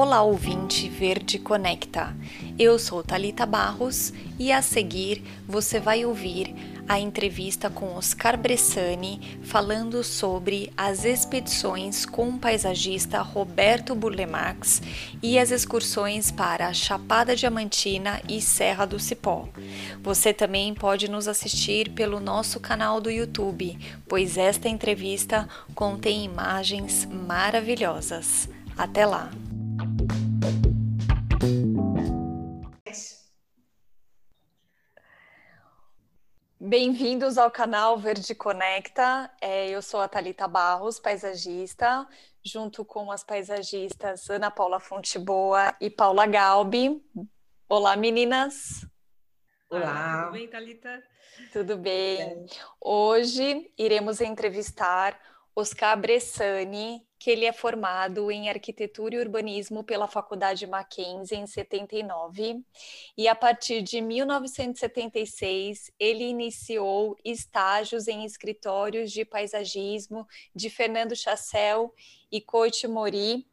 Olá, ouvinte Verde Conecta. Eu sou Talita Barros e a seguir você vai ouvir a entrevista com Oscar Bressani falando sobre as expedições com o paisagista Roberto Burlemax e as excursões para Chapada Diamantina e Serra do Cipó. Você também pode nos assistir pelo nosso canal do YouTube, pois esta entrevista contém imagens maravilhosas. Até lá! Bem-vindos ao canal Verde Conecta. É, eu sou a Talita Barros, paisagista, junto com as paisagistas Ana Paula Fonteboa e Paula Galbi. Olá, meninas. Olá. Tudo bem, Talita? Tudo bem. Hoje iremos entrevistar Oscar Bressani, que ele é formado em arquitetura e urbanismo pela Faculdade Mackenzie em 79 e a partir de 1976 ele iniciou estágios em escritórios de paisagismo de Fernando Chassel e Coite Mori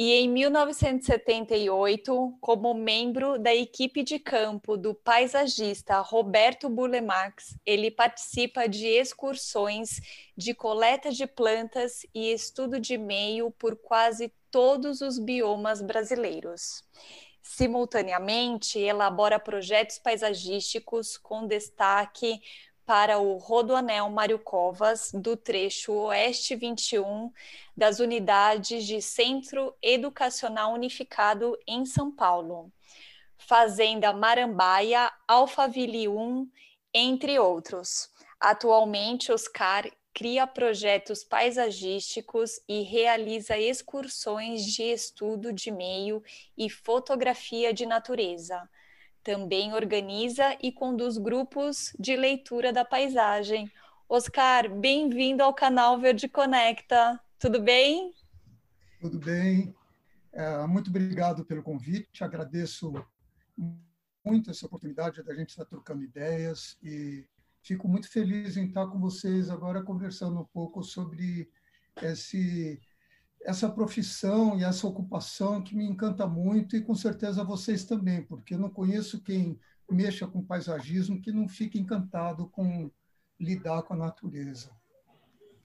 e em 1978, como membro da equipe de campo do paisagista Roberto Burlemax, ele participa de excursões de coleta de plantas e estudo de meio por quase todos os biomas brasileiros. Simultaneamente, elabora projetos paisagísticos com destaque para o Rodoanel Mário Covas, do trecho Oeste 21, das unidades de Centro Educacional Unificado em São Paulo. Fazenda Marambaia, Alphaville 1, entre outros. Atualmente, Oscar cria projetos paisagísticos e realiza excursões de estudo de meio e fotografia de natureza também organiza e conduz grupos de leitura da paisagem. Oscar, bem-vindo ao canal Verde Conecta. Tudo bem? Tudo bem. É, muito obrigado pelo convite. Agradeço muito essa oportunidade da gente estar trocando ideias e fico muito feliz em estar com vocês agora conversando um pouco sobre esse essa profissão e essa ocupação que me encanta muito e com certeza vocês também, porque eu não conheço quem mexa com paisagismo que não fique encantado com lidar com a natureza.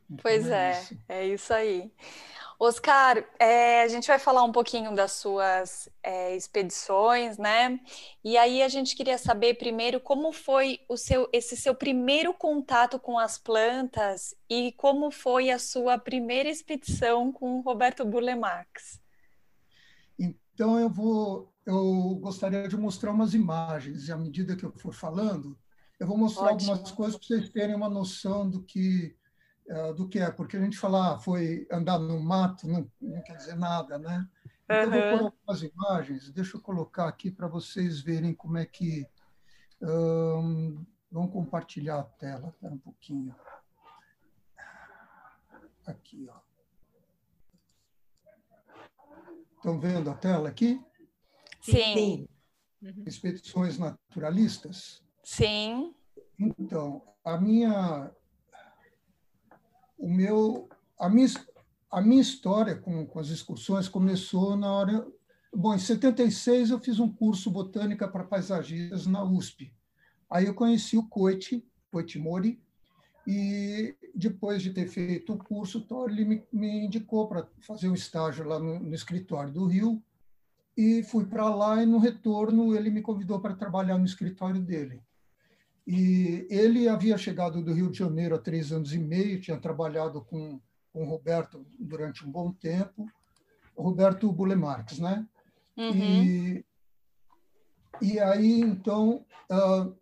Então, pois é, é isso. é isso aí. Oscar, é, a gente vai falar um pouquinho das suas é, expedições, né? E aí a gente queria saber primeiro como foi o seu, esse seu primeiro contato com as plantas e como foi a sua primeira expedição com o Roberto Burlemax. Então eu vou, eu gostaria de mostrar umas imagens e à medida que eu for falando, eu vou mostrar Ótimo. algumas coisas para vocês terem uma noção do que do que é, porque a gente falar ah, foi andar no mato não, não quer dizer nada, né? Então, uhum. eu vou colocar as imagens, deixa eu colocar aqui para vocês verem como é que. Um, vamos compartilhar a tela, espera um pouquinho. Aqui, ó. Estão vendo a tela aqui? Sim. Expedições naturalistas? Sim. Então, a minha o meu, a minha, a minha história com, com as excursões começou na hora. Bom, em 76 eu fiz um curso botânica para paisagistas na USP. Aí eu conheci o Coite, Coite Mori, e depois de ter feito o curso, então ele me, me indicou para fazer um estágio lá no, no escritório do Rio, e fui para lá e no retorno ele me convidou para trabalhar no escritório dele. E ele havia chegado do Rio de Janeiro há três anos e meio, tinha trabalhado com, com o Roberto durante um bom tempo, Roberto Bulemarques, né? Uhum. E, e aí, então, uh,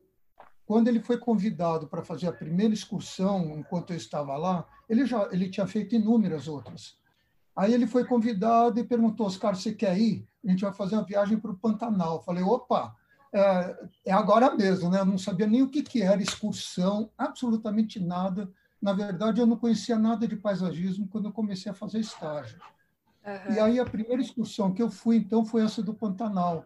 quando ele foi convidado para fazer a primeira excursão, enquanto eu estava lá, ele já ele tinha feito inúmeras outras. Aí ele foi convidado e perguntou, Oscar, você quer ir? A gente vai fazer uma viagem para o Pantanal. Eu falei, opa, é, é agora mesmo, né? Eu não sabia nem o que, que era excursão, absolutamente nada. Na verdade, eu não conhecia nada de paisagismo quando eu comecei a fazer estágio. Uhum. E aí a primeira excursão que eu fui, então, foi essa do Pantanal.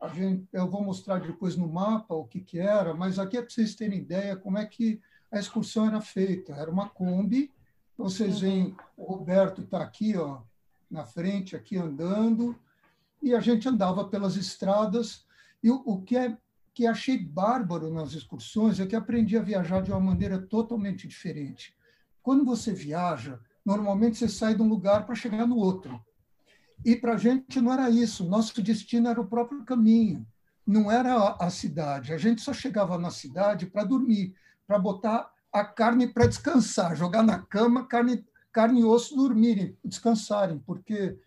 A gente, eu vou mostrar depois no mapa o que, que era, mas aqui é para vocês terem ideia como é que a excursão era feita. Era uma Kombi, vocês uhum. veem, o Roberto está aqui, ó, na frente, aqui andando, e a gente andava pelas estradas. E o, o que é que achei bárbaro nas excursões é que aprendi a viajar de uma maneira totalmente diferente. Quando você viaja, normalmente você sai de um lugar para chegar no outro. E para a gente não era isso. Nosso destino era o próprio caminho. Não era a cidade. A gente só chegava na cidade para dormir, para botar a carne para descansar, jogar na cama, carne, carne e osso dormirem, descansarem, porque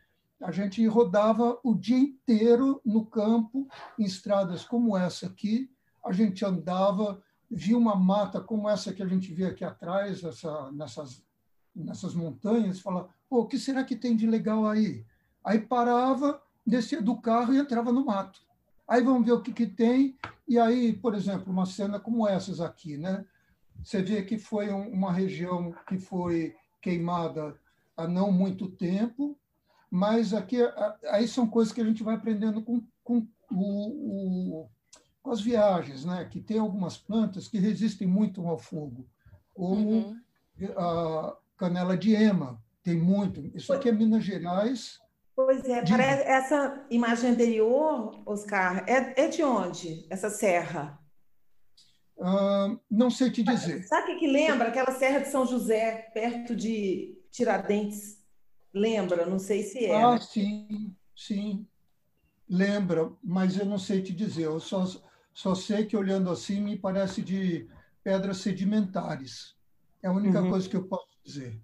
a gente rodava o dia inteiro no campo, em estradas como essa aqui. A gente andava, via uma mata como essa que a gente vê aqui atrás, essa, nessas, nessas montanhas, falava, o que será que tem de legal aí? Aí parava, descia do carro e entrava no mato. Aí vamos ver o que, que tem. E aí, por exemplo, uma cena como essas aqui, né? Você vê que foi uma região que foi queimada há não muito tempo, mas aqui aí são coisas que a gente vai aprendendo com, com, o, o, com as viagens, né? que tem algumas plantas que resistem muito ao fogo, como uhum. a canela de ema, tem muito. Isso aqui é Minas Gerais. Pois é, de... essa imagem anterior, Oscar, é, é de onde, essa serra? Uh, não sei te dizer. Sabe o que, que lembra? Aquela Serra de São José, perto de Tiradentes. Lembra? Não sei se é. Ah, sim, sim. Lembra, mas eu não sei te dizer. Eu só, só sei que olhando assim me parece de pedras sedimentares. É a única uhum. coisa que eu posso dizer.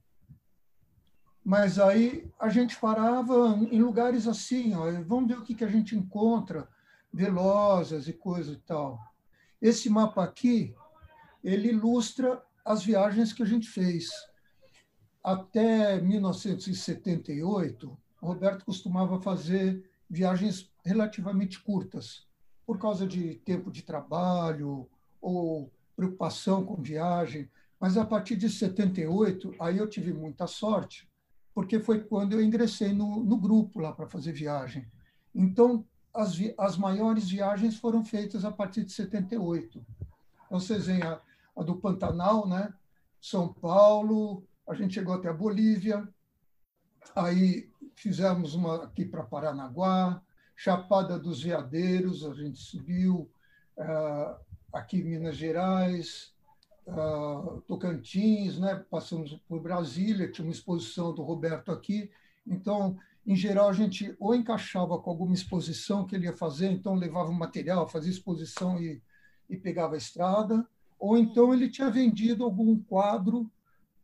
Mas aí a gente parava em lugares assim, ó, vamos ver o que, que a gente encontra, velozes e coisa e tal. Esse mapa aqui, ele ilustra as viagens que a gente fez. Até 1978, Roberto costumava fazer viagens relativamente curtas, por causa de tempo de trabalho ou preocupação com viagem. Mas a partir de 78, aí eu tive muita sorte, porque foi quando eu ingressei no, no grupo lá para fazer viagem. Então, as, as maiores viagens foram feitas a partir de 78. Então, vocês veem a, a do Pantanal, né? São Paulo, a gente chegou até a Bolívia, aí fizemos uma aqui para Paranaguá, Chapada dos Veadeiros, a gente subiu, uh, aqui em Minas Gerais, uh, Tocantins, né? passamos por Brasília, tinha uma exposição do Roberto aqui. Então, em geral, a gente ou encaixava com alguma exposição que ele ia fazer, então levava o material, fazia exposição e, e pegava a estrada, ou então ele tinha vendido algum quadro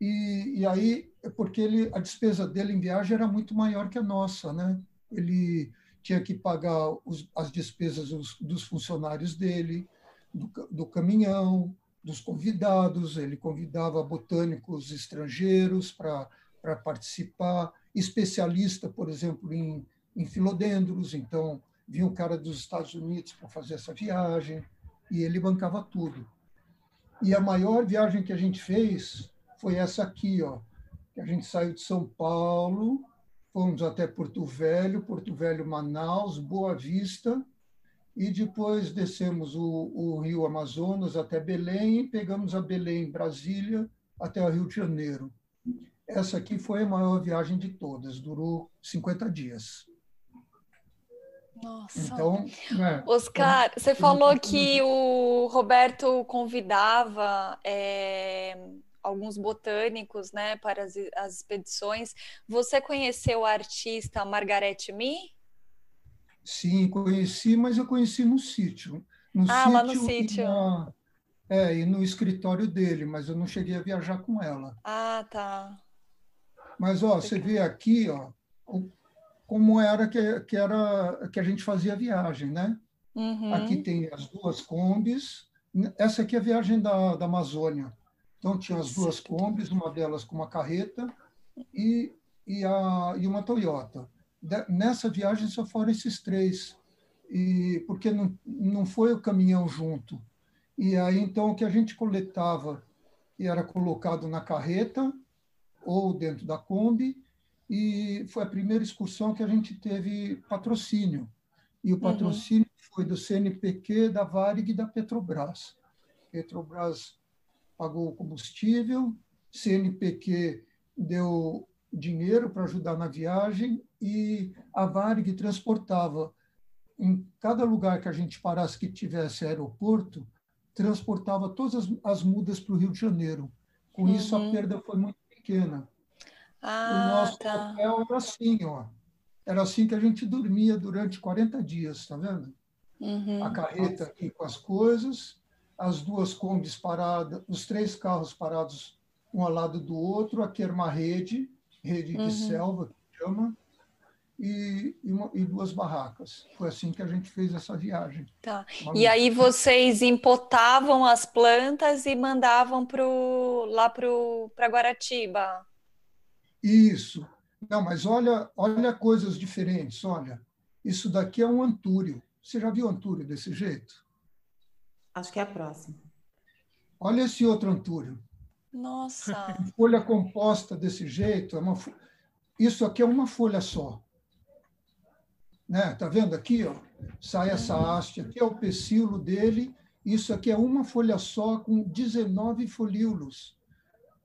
e, e aí, porque ele, a despesa dele em viagem era muito maior que a nossa, né? Ele tinha que pagar os, as despesas dos, dos funcionários dele, do, do, caminhão, dos convidados, ele convidava botânicos estrangeiros para participar, especialista, por exemplo, em, em filodendros, então vinha um cara dos Estados Unidos para fazer essa viagem, e ele bancava tudo. E a maior viagem que a gente fez foi essa aqui, ó, que a gente saiu de São Paulo, fomos até Porto Velho, Porto Velho, Manaus, Boa Vista, e depois descemos o, o rio Amazonas até Belém e pegamos a Belém, Brasília, até o Rio de Janeiro. Essa aqui foi a maior viagem de todas, durou 50 dias. Nossa. Então, é, Oscar, é, você falou que o Roberto convidava é, alguns botânicos, né, para as, as expedições. Você conheceu a artista Margarete Mi? Sim, conheci, mas eu conheci no sítio. No ah, sítio lá no sítio. Na, é, e no escritório dele, mas eu não cheguei a viajar com ela. Ah, tá. Mas, ó, você vê aqui, ó, como era que, que, era que a gente fazia a viagem, né? Uhum. Aqui tem as duas combis. Essa aqui é a viagem da, da Amazônia. Então, tinha as duas combis, uma delas com uma carreta e, e, a, e uma Toyota. De, nessa viagem só foram esses três, e porque não, não foi o caminhão junto. E aí, então, o que a gente coletava era colocado na carreta ou dentro da Kombi, e foi a primeira excursão que a gente teve patrocínio. E o uhum. patrocínio uhum. foi do CNPq, da Varig e da Petrobras. Petrobras pagou o combustível, CNPq deu dinheiro para ajudar na viagem e a Varig transportava em cada lugar que a gente parasse que tivesse aeroporto, transportava todas as, as mudas para o Rio de Janeiro. Com uhum. isso, a perda foi muito pequena. Ah, o nosso tá. hotel era assim, ó. Era assim que a gente dormia durante 40 dias, tá vendo? Uhum. A carreta aqui com as coisas, as duas combis paradas, os três carros parados um ao lado do outro, aqui era uma rede, rede uhum. de selva, que chama, e, e, uma, e, duas barracas. Foi assim que a gente fez essa viagem. Tá. E aí vocês empotavam as plantas e mandavam pro, lá para Guaratiba? Isso. Não, mas olha, olha coisas diferentes. Olha, isso daqui é um antúrio. Você já viu antúrio desse jeito? Acho que é a próxima. Olha esse outro antúrio. Nossa! folha composta desse jeito, é uma, isso aqui é uma folha só. Né? Tá vendo aqui, ó? Sai essa uhum. haste, aqui é o pecíolo dele, isso aqui é uma folha só com 19 folíolos.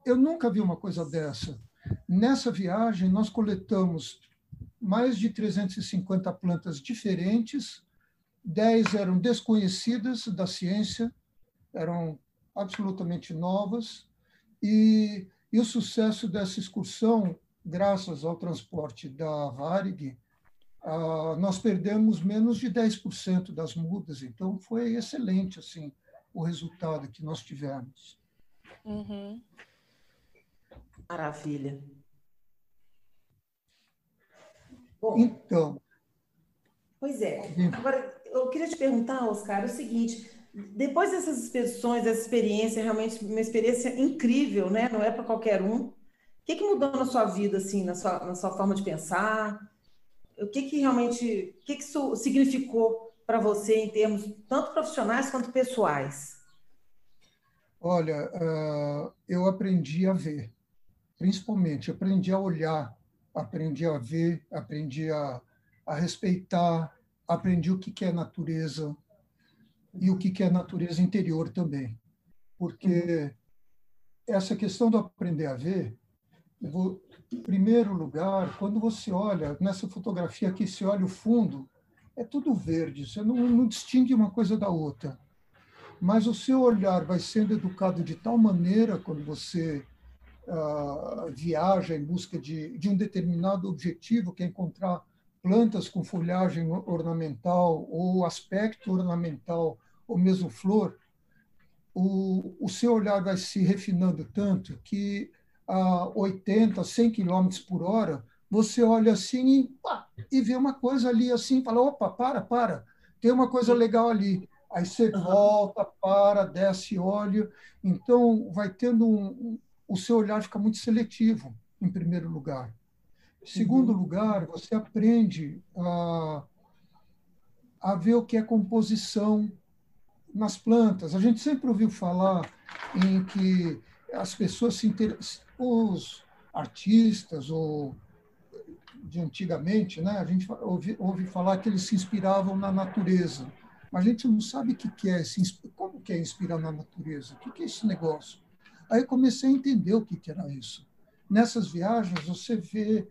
Eu nunca vi uma coisa dessa. Nessa viagem, nós coletamos mais de 350 plantas diferentes, 10 eram desconhecidas da ciência, eram absolutamente novas, e, e o sucesso dessa excursão, graças ao transporte da Varig, ah, nós perdemos menos de 10% das mudas, então foi excelente assim o resultado que nós tivemos. Uhum. Maravilha. Bom, então. Pois é. Agora, eu queria te perguntar, Oscar, o seguinte: depois dessas expedições, essa experiência, realmente uma experiência incrível, né? Não é para qualquer um. O que, que mudou na sua vida, assim, na sua, na sua forma de pensar? O que, que realmente, o que, que isso significou para você em termos tanto profissionais quanto pessoais? Olha, uh, eu aprendi a ver principalmente. Aprendi a olhar, aprendi a ver, aprendi a, a respeitar, aprendi o que, que é natureza e o que, que é natureza interior também. Porque essa questão do aprender a ver, vou, em primeiro lugar, quando você olha, nessa fotografia aqui, se olha o fundo, é tudo verde, você não, não distingue uma coisa da outra. Mas o seu olhar vai sendo educado de tal maneira, quando você uh, viaja em busca de, de um determinado objetivo, que é encontrar plantas com folhagem ornamental ou aspecto ornamental ou mesmo flor, o, o seu olhar vai se refinando tanto que a 80, 100 km por hora, você olha assim e, pá, e vê uma coisa ali assim, fala, opa, para, para, tem uma coisa legal ali. Aí você volta, para, desce, olha. Então, vai tendo um, o seu olhar fica muito seletivo, em primeiro lugar. Segundo uhum. lugar, você aprende a, a ver o que é composição nas plantas. A gente sempre ouviu falar em que as pessoas se interessam, os artistas ou de antigamente, né? A gente ouve, ouve falar que eles se inspiravam na natureza, mas a gente não sabe o que é, como que é inspirar na natureza, o que é esse negócio. Aí comecei a entender o que, que era isso. Nessas viagens, você vê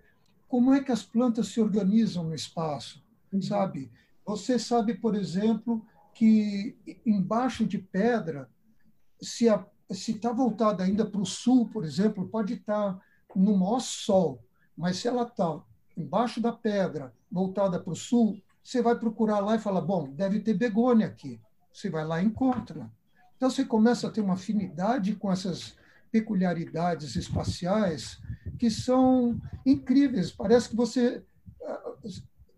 como é que as plantas se organizam no espaço, uhum. sabe? Você sabe, por exemplo, que embaixo de pedra, se está voltada ainda para o sul, por exemplo, pode estar tá no maior sol, mas se ela está embaixo da pedra, voltada para o sul, você vai procurar lá e fala, bom, deve ter begônia aqui. Você vai lá e encontra. Então, você começa a ter uma afinidade com essas peculiaridades espaciais que são incríveis. Parece que você ah,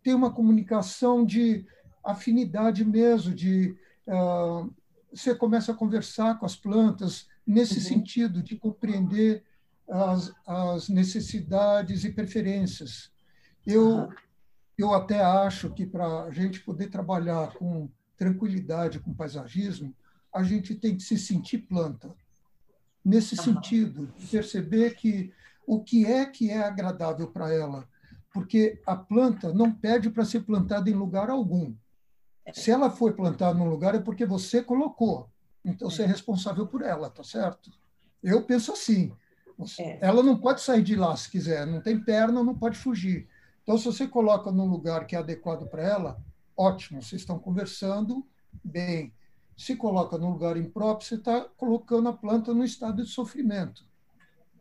tem uma comunicação de afinidade mesmo, de uh, você começa a conversar com as plantas nesse uhum. sentido de compreender as, as, necessidades e preferências. Eu uhum. eu até acho que para a gente poder trabalhar com tranquilidade com paisagismo, a gente tem que se sentir planta. Nesse uhum. sentido, perceber que o que é que é agradável para ela, porque a planta não pede para ser plantada em lugar algum. É. Se ela foi plantada num lugar é porque você colocou. Então você é, é responsável por ela, tá certo? Eu penso assim. É. Ela não pode sair de lá se quiser, não tem perna, não pode fugir. Então, se você coloca num lugar que é adequado para ela, ótimo, vocês estão conversando bem. Se coloca num lugar impróprio, você está colocando a planta no estado de sofrimento.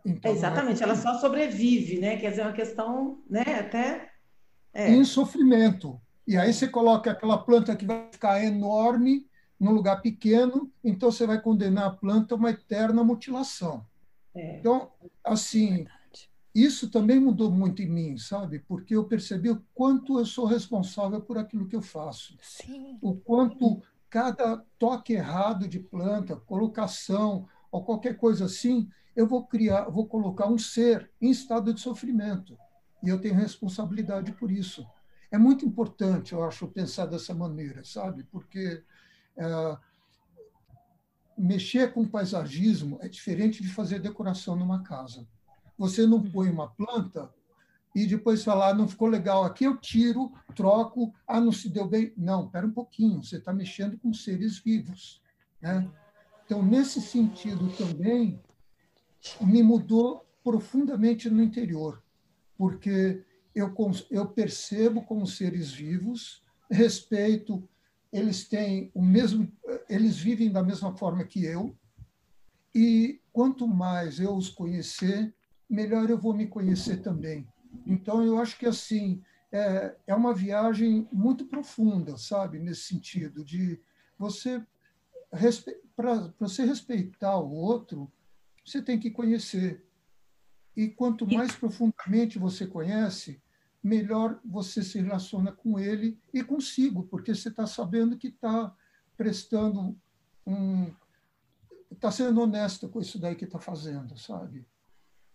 Então, é exatamente, é... ela só sobrevive, né? Quer dizer, é uma questão, né? Até. É. Em sofrimento. E aí você coloca aquela planta que vai ficar enorme num lugar pequeno, então você vai condenar a planta a uma eterna mutilação. É. Então, assim, isso também mudou muito em mim, sabe? Porque eu percebi o quanto eu sou responsável por aquilo que eu faço. Sim. O quanto cada toque errado de planta, colocação ou qualquer coisa assim, eu vou criar, vou colocar um ser em estado de sofrimento. E eu tenho responsabilidade por isso. É muito importante, eu acho, pensar dessa maneira, sabe? Porque é, mexer com paisagismo é diferente de fazer decoração numa casa. Você não uhum. põe uma planta e depois falar, não ficou legal aqui, eu tiro, troco, ah, não se deu bem. Não, espera um pouquinho, você está mexendo com seres vivos. Né? Então, nesse sentido também, me mudou profundamente no interior, porque eu, eu percebo como seres vivos, respeito, eles têm o mesmo, eles vivem da mesma forma que eu, e quanto mais eu os conhecer, melhor eu vou me conhecer também. Então, eu acho que assim é, é uma viagem muito profunda, sabe, nesse sentido de você para você respeitar o outro, você tem que conhecer. E quanto mais profundamente você conhece, melhor você se relaciona com ele e consigo, porque você está sabendo que está prestando um. está sendo honesto com isso daí que está fazendo, sabe?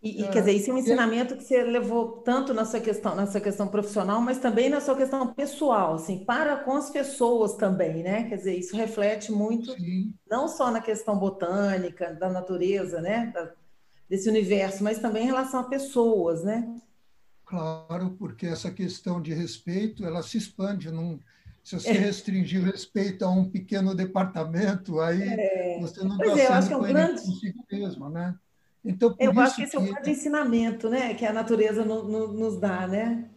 E, e, quer dizer, isso é um ensinamento que você levou tanto na sua questão, na sua questão profissional, mas também na sua questão pessoal, assim, para com as pessoas também, né? Quer dizer, isso reflete muito, Sim. não só na questão botânica, da natureza, né? Da, desse universo, mas também em relação a pessoas, né? Claro, porque essa questão de respeito, ela se expande. Num, se você é. restringir o respeito a um pequeno departamento, aí é. você não está é, sendo é um grande... consigo mesmo, né? Então, eu acho que esse que... é o grande ensinamento né, que a natureza no, no, nos dá, né?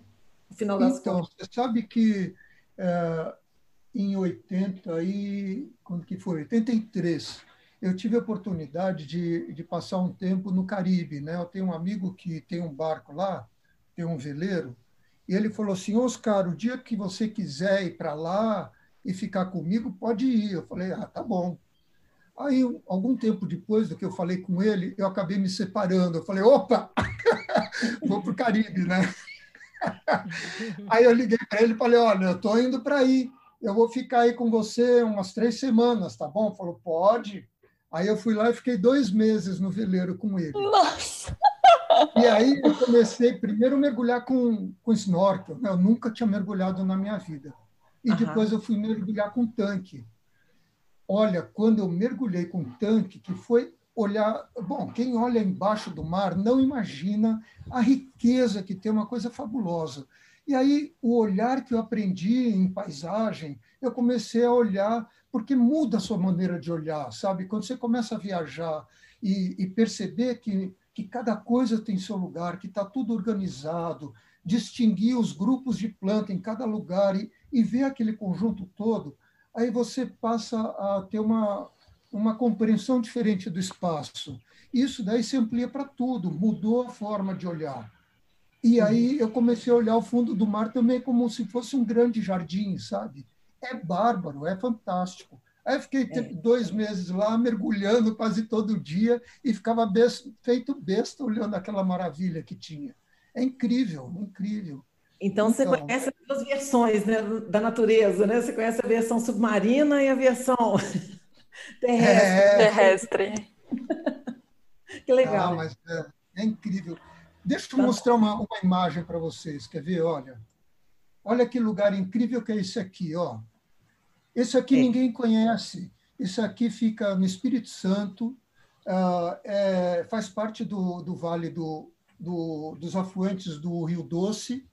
No final das então, contas. você sabe que é, em 80 e quando que foi? 83, eu tive a oportunidade de, de passar um tempo no Caribe, né? Eu tenho um amigo que tem um barco lá, tem um veleiro, e ele falou assim, Oscar, o dia que você quiser ir para lá e ficar comigo, pode ir. Eu falei, ah, tá bom. Aí, algum tempo depois do que eu falei com ele, eu acabei me separando. Eu falei, opa, vou para o Caribe, né? Aí eu liguei para ele e falei, olha, eu estou indo para aí, eu vou ficar aí com você umas três semanas, tá bom? Falou, pode. Aí eu fui lá e fiquei dois meses no veleiro com ele. Nossa! E aí eu comecei primeiro a mergulhar com, com snorkel. Né? Eu nunca tinha mergulhado na minha vida. E uhum. depois eu fui mergulhar com tanque. Olha, quando eu mergulhei com tanque, que foi olhar. Bom, quem olha embaixo do mar não imagina a riqueza que tem, uma coisa fabulosa. E aí, o olhar que eu aprendi em paisagem, eu comecei a olhar, porque muda a sua maneira de olhar, sabe? Quando você começa a viajar e, e perceber que, que cada coisa tem seu lugar, que está tudo organizado, distinguir os grupos de planta em cada lugar e, e ver aquele conjunto todo, aí você passa a ter uma, uma compreensão diferente do espaço. Isso daí se amplia para tudo, mudou a forma de olhar. E aí eu comecei a olhar o fundo do mar também como se fosse um grande jardim, sabe? É bárbaro, é fantástico. Aí fiquei é. dois meses lá, mergulhando quase todo dia, e ficava besta, feito besta olhando aquela maravilha que tinha. É incrível, incrível. Então, você então, conhece as duas versões né, da natureza, né? Você conhece a versão submarina e a versão terrestre. É, terrestre. que legal. Ah, mas é, é, incrível. Deixa eu tá. mostrar uma, uma imagem para vocês. Quer ver? Olha. Olha que lugar incrível que é esse aqui. Ó. Esse aqui é. ninguém conhece. Esse aqui fica no Espírito Santo, uh, é, faz parte do, do vale do, do, dos afluentes do Rio Doce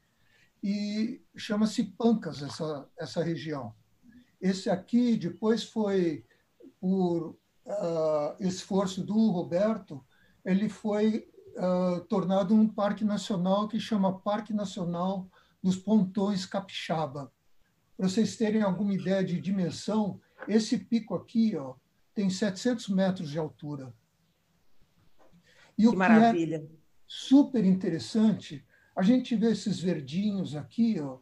e chama-se Pancas, essa, essa região. Esse aqui depois foi, por uh, esforço do Roberto, ele foi uh, tornado um parque nacional que chama Parque Nacional dos pontões capixaba. Para vocês terem alguma ideia de dimensão, esse pico aqui ó, tem 700 metros de altura. E que o maravilha. que é super interessante, a gente vê esses verdinhos aqui ó,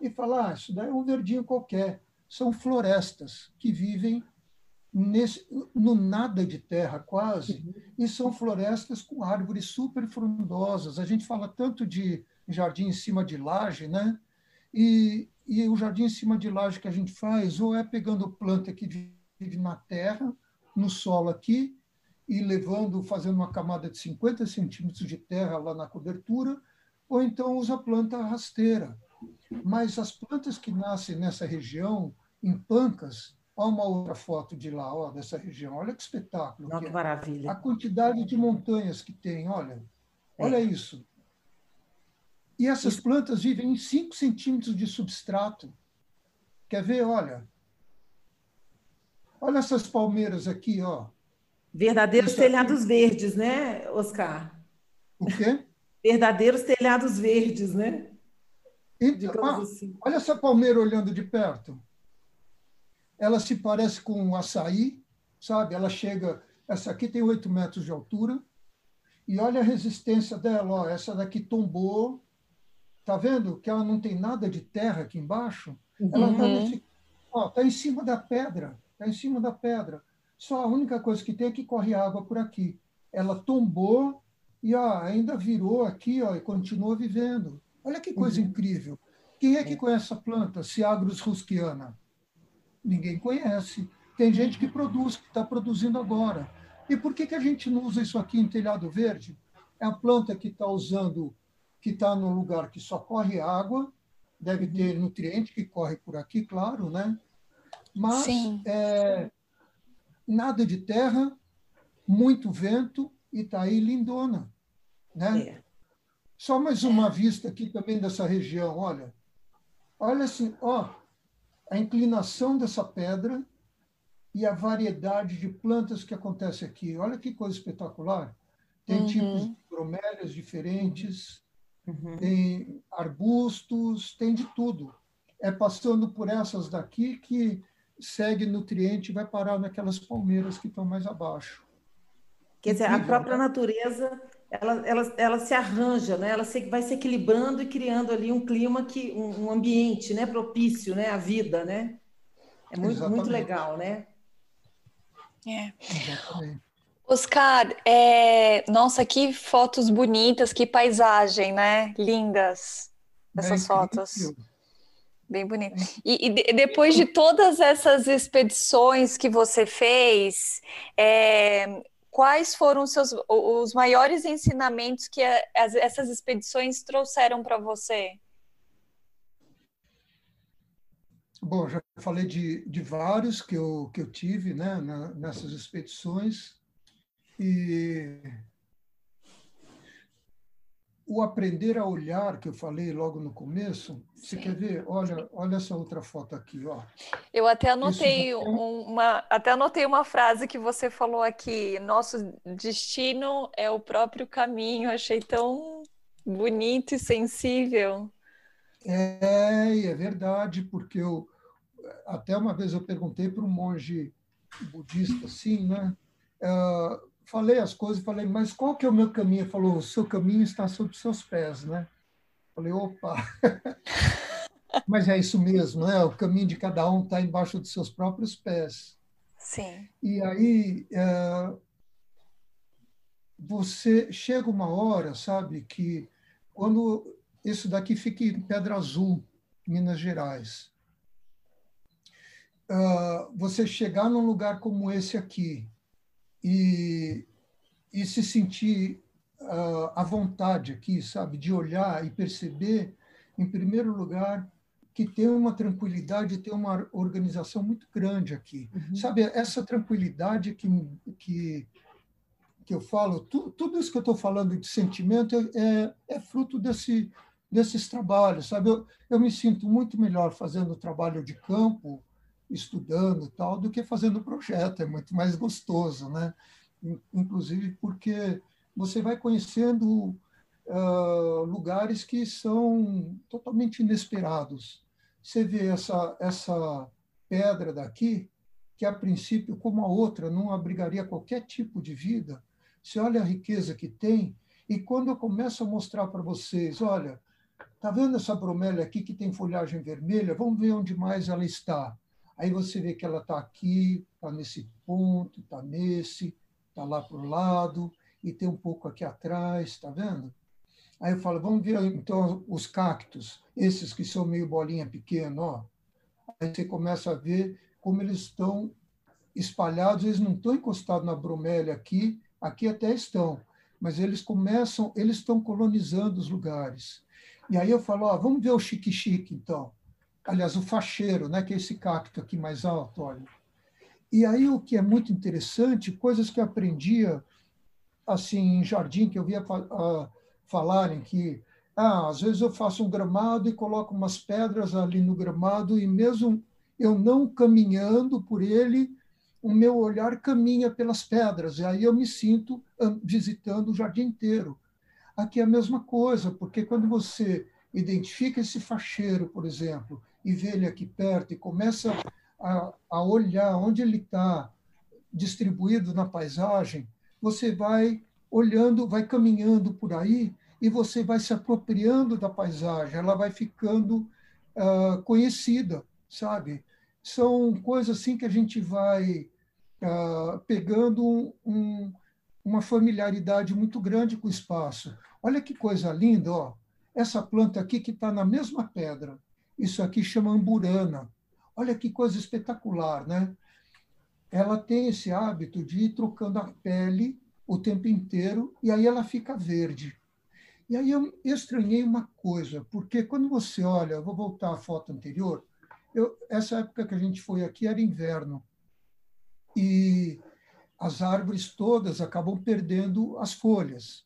e fala, ah, isso daí é um verdinho qualquer. São florestas que vivem nesse, no nada de terra, quase, e são florestas com árvores super frondosas. A gente fala tanto de jardim em cima de laje, né? E, e o jardim em cima de laje que a gente faz, ou é pegando planta que vive na terra, no solo aqui, e levando, fazendo uma camada de 50 centímetros de terra lá na cobertura, ou então usa planta rasteira. Mas as plantas que nascem nessa região, em pancas, Olha uma outra foto de lá, ó, dessa região. Olha que espetáculo. Não, que, é. maravilha. A quantidade de montanhas que tem, olha. Olha é. isso. E essas plantas vivem em 5 centímetros de substrato. Quer ver? Olha. Olha essas palmeiras aqui, ó. Verdadeiros telhados verdes, né, Oscar? O quê? Verdadeiros telhados verdes, né? Então, ah, assim. Olha essa palmeira olhando de perto. Ela se parece com um açaí, sabe? Ela chega. Essa aqui tem 8 metros de altura. E olha a resistência dela. Ó, essa daqui tombou Tá vendo que ela não tem nada de terra aqui embaixo? Ela está uhum. tá em cima da pedra, está em cima da pedra. Só a única coisa que tem é que corre água por aqui. Ela tombou e ó, ainda virou aqui ó, e continua vivendo. Olha que coisa uhum. incrível. Quem é que é. conhece a planta, Ciagrus rusquiana? Ninguém conhece. Tem gente que produz, que está produzindo agora. E por que, que a gente não usa isso aqui em telhado verde? É a planta que está usando que está num lugar que só corre água, deve ter nutriente que corre por aqui, claro, né? Mas é, nada de terra, muito vento e está aí lindona, né? É. Só mais uma vista aqui também dessa região, olha. Olha assim, ó, a inclinação dessa pedra e a variedade de plantas que acontece aqui. Olha que coisa espetacular. Tem uhum. tipos de bromélias diferentes, Uhum. Tem arbustos, tem de tudo. É passando por essas daqui que segue nutriente e vai parar naquelas palmeiras que estão mais abaixo. Quer dizer, a própria né? natureza ela, ela, ela se arranja, né? ela se, vai se equilibrando e criando ali um clima, que, um, um ambiente né? propício né? à vida. Né? É muito, muito legal, né? É. Exatamente. Oscar, é... nossa, que fotos bonitas, que paisagem, né? Lindas essas é fotos. Bem bonito. E, e, depois de todas essas expedições que você fez, é, quais foram os, seus, os maiores ensinamentos que a, as, essas expedições trouxeram para você? Bom, já falei de, de vários que eu, que eu tive né, na, nessas expedições. E o aprender a olhar que eu falei logo no começo, Sim. você quer ver? Olha, olha essa outra foto aqui, ó. Eu até anotei uma, até anotei uma frase que você falou aqui. Nosso destino é o próprio caminho. Achei tão bonito e sensível. É, é verdade, porque eu até uma vez eu perguntei para um monge budista assim, né? Uh, falei as coisas, falei, mas qual que é o meu caminho? Ele falou, o seu caminho está sob seus pés, né? Falei, opa! mas é isso mesmo, né? O caminho de cada um está embaixo dos seus próprios pés. Sim. E aí é, você chega uma hora, sabe, que quando isso daqui fica em Pedra Azul, Minas Gerais, uh, você chegar num lugar como esse aqui, e, e se sentir uh, à vontade aqui, sabe, de olhar e perceber, em primeiro lugar, que tem uma tranquilidade, tem uma organização muito grande aqui. Uhum. Sabe, essa tranquilidade que, que, que eu falo, tu, tudo isso que eu estou falando de sentimento é, é fruto desse, desses trabalhos, sabe? Eu, eu me sinto muito melhor fazendo trabalho de campo, estudando tal, do que fazendo projeto, é muito mais gostoso, né? Inclusive porque você vai conhecendo uh, lugares que são totalmente inesperados. Você vê essa, essa pedra daqui, que a princípio, como a outra, não abrigaria qualquer tipo de vida. Você olha a riqueza que tem, e quando eu começo a mostrar para vocês, olha, tá vendo essa bromélia aqui que tem folhagem vermelha? Vamos ver onde mais ela está. Aí você vê que ela está aqui, está nesse ponto, está nesse, está lá para o lado, e tem um pouco aqui atrás, está vendo? Aí eu falo, vamos ver então os cactos, esses que são meio bolinha pequena, ó. Aí você começa a ver como eles estão espalhados, eles não estão encostados na bromélia aqui, aqui até estão, mas eles começam, eles estão colonizando os lugares. E aí eu falo, ó, vamos ver o chique-chique, então. Aliás, o facheiro, né, que é esse cacto aqui mais alto, olha. E aí o que é muito interessante, coisas que eu aprendia assim em jardim, que eu via uh, falarem que ah, às vezes eu faço um gramado e coloco umas pedras ali no gramado e mesmo eu não caminhando por ele, o meu olhar caminha pelas pedras e aí eu me sinto visitando o jardim inteiro. Aqui é a mesma coisa, porque quando você identifica esse facheiro, por exemplo, e vê ele aqui perto e começa a, a olhar onde ele está distribuído na paisagem, você vai olhando, vai caminhando por aí e você vai se apropriando da paisagem, ela vai ficando uh, conhecida, sabe? São coisas assim que a gente vai uh, pegando um, uma familiaridade muito grande com o espaço. Olha que coisa linda, ó. Essa planta aqui que está na mesma pedra, isso aqui chama amburana. Olha que coisa espetacular, né? Ela tem esse hábito de ir trocando a pele o tempo inteiro e aí ela fica verde. E aí eu estranhei uma coisa, porque quando você olha, vou voltar à foto anterior, eu, essa época que a gente foi aqui era inverno, e as árvores todas acabam perdendo as folhas.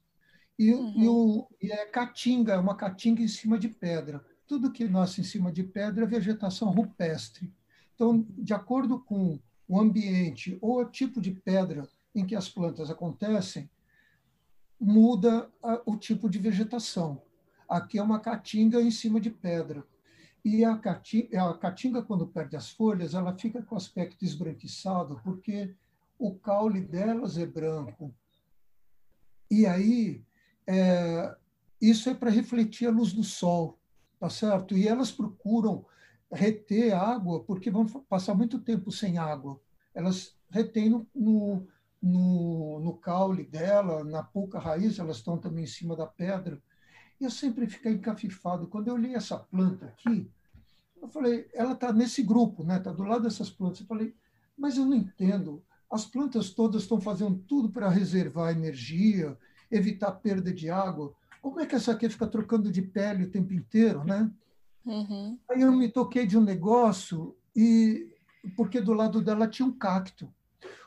E, uhum. e, o, e é caatinga, é uma caatinga em cima de pedra. Tudo que nasce em cima de pedra é vegetação rupestre. Então, de acordo com o ambiente ou o tipo de pedra em que as plantas acontecem, muda a, o tipo de vegetação. Aqui é uma caatinga em cima de pedra. E a caatinga, a caatinga, quando perde as folhas, ela fica com aspecto esbranquiçado, porque o caule delas é branco. E aí, é, isso é para refletir a luz do sol, tá certo? E elas procuram reter água, porque vão passar muito tempo sem água. Elas retêm no, no no, no caule dela, na pouca raiz, elas estão também em cima da pedra. E eu sempre fiquei encafifado. Quando eu li essa planta aqui, eu falei, ela está nesse grupo, né? Está do lado dessas plantas. Eu falei, mas eu não entendo. As plantas todas estão fazendo tudo para reservar energia, evitar perda de água. Como é que essa aqui fica trocando de pele o tempo inteiro, né? Uhum. Aí eu me toquei de um negócio e porque do lado dela tinha um cacto.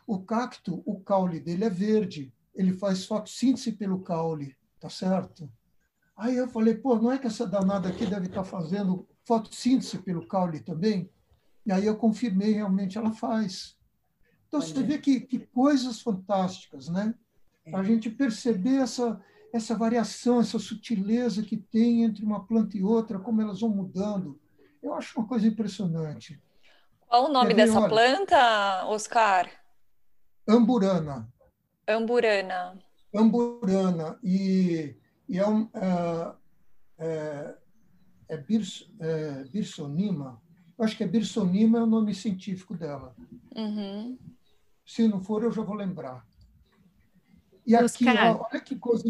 O cacto, o caule dele é verde, ele faz fotossíntese pelo caule, tá certo? Aí eu falei, pô, não é que essa danada aqui deve estar tá fazendo fotossíntese pelo caule também? E aí eu confirmei, realmente ela faz. Então, você vê que, que coisas fantásticas, né? É. A gente perceber essa, essa variação, essa sutileza que tem entre uma planta e outra, como elas vão mudando. Eu acho uma coisa impressionante. Qual o nome dessa olha, planta, Oscar? Amburana. Amburana. Amburana. E, e é, um, é, é, é, Birs, é Birsonima. Eu acho que é Birsonima é o nome científico dela. Uhum. Se não for, eu já vou lembrar. E aqui, ó, olha que coisa.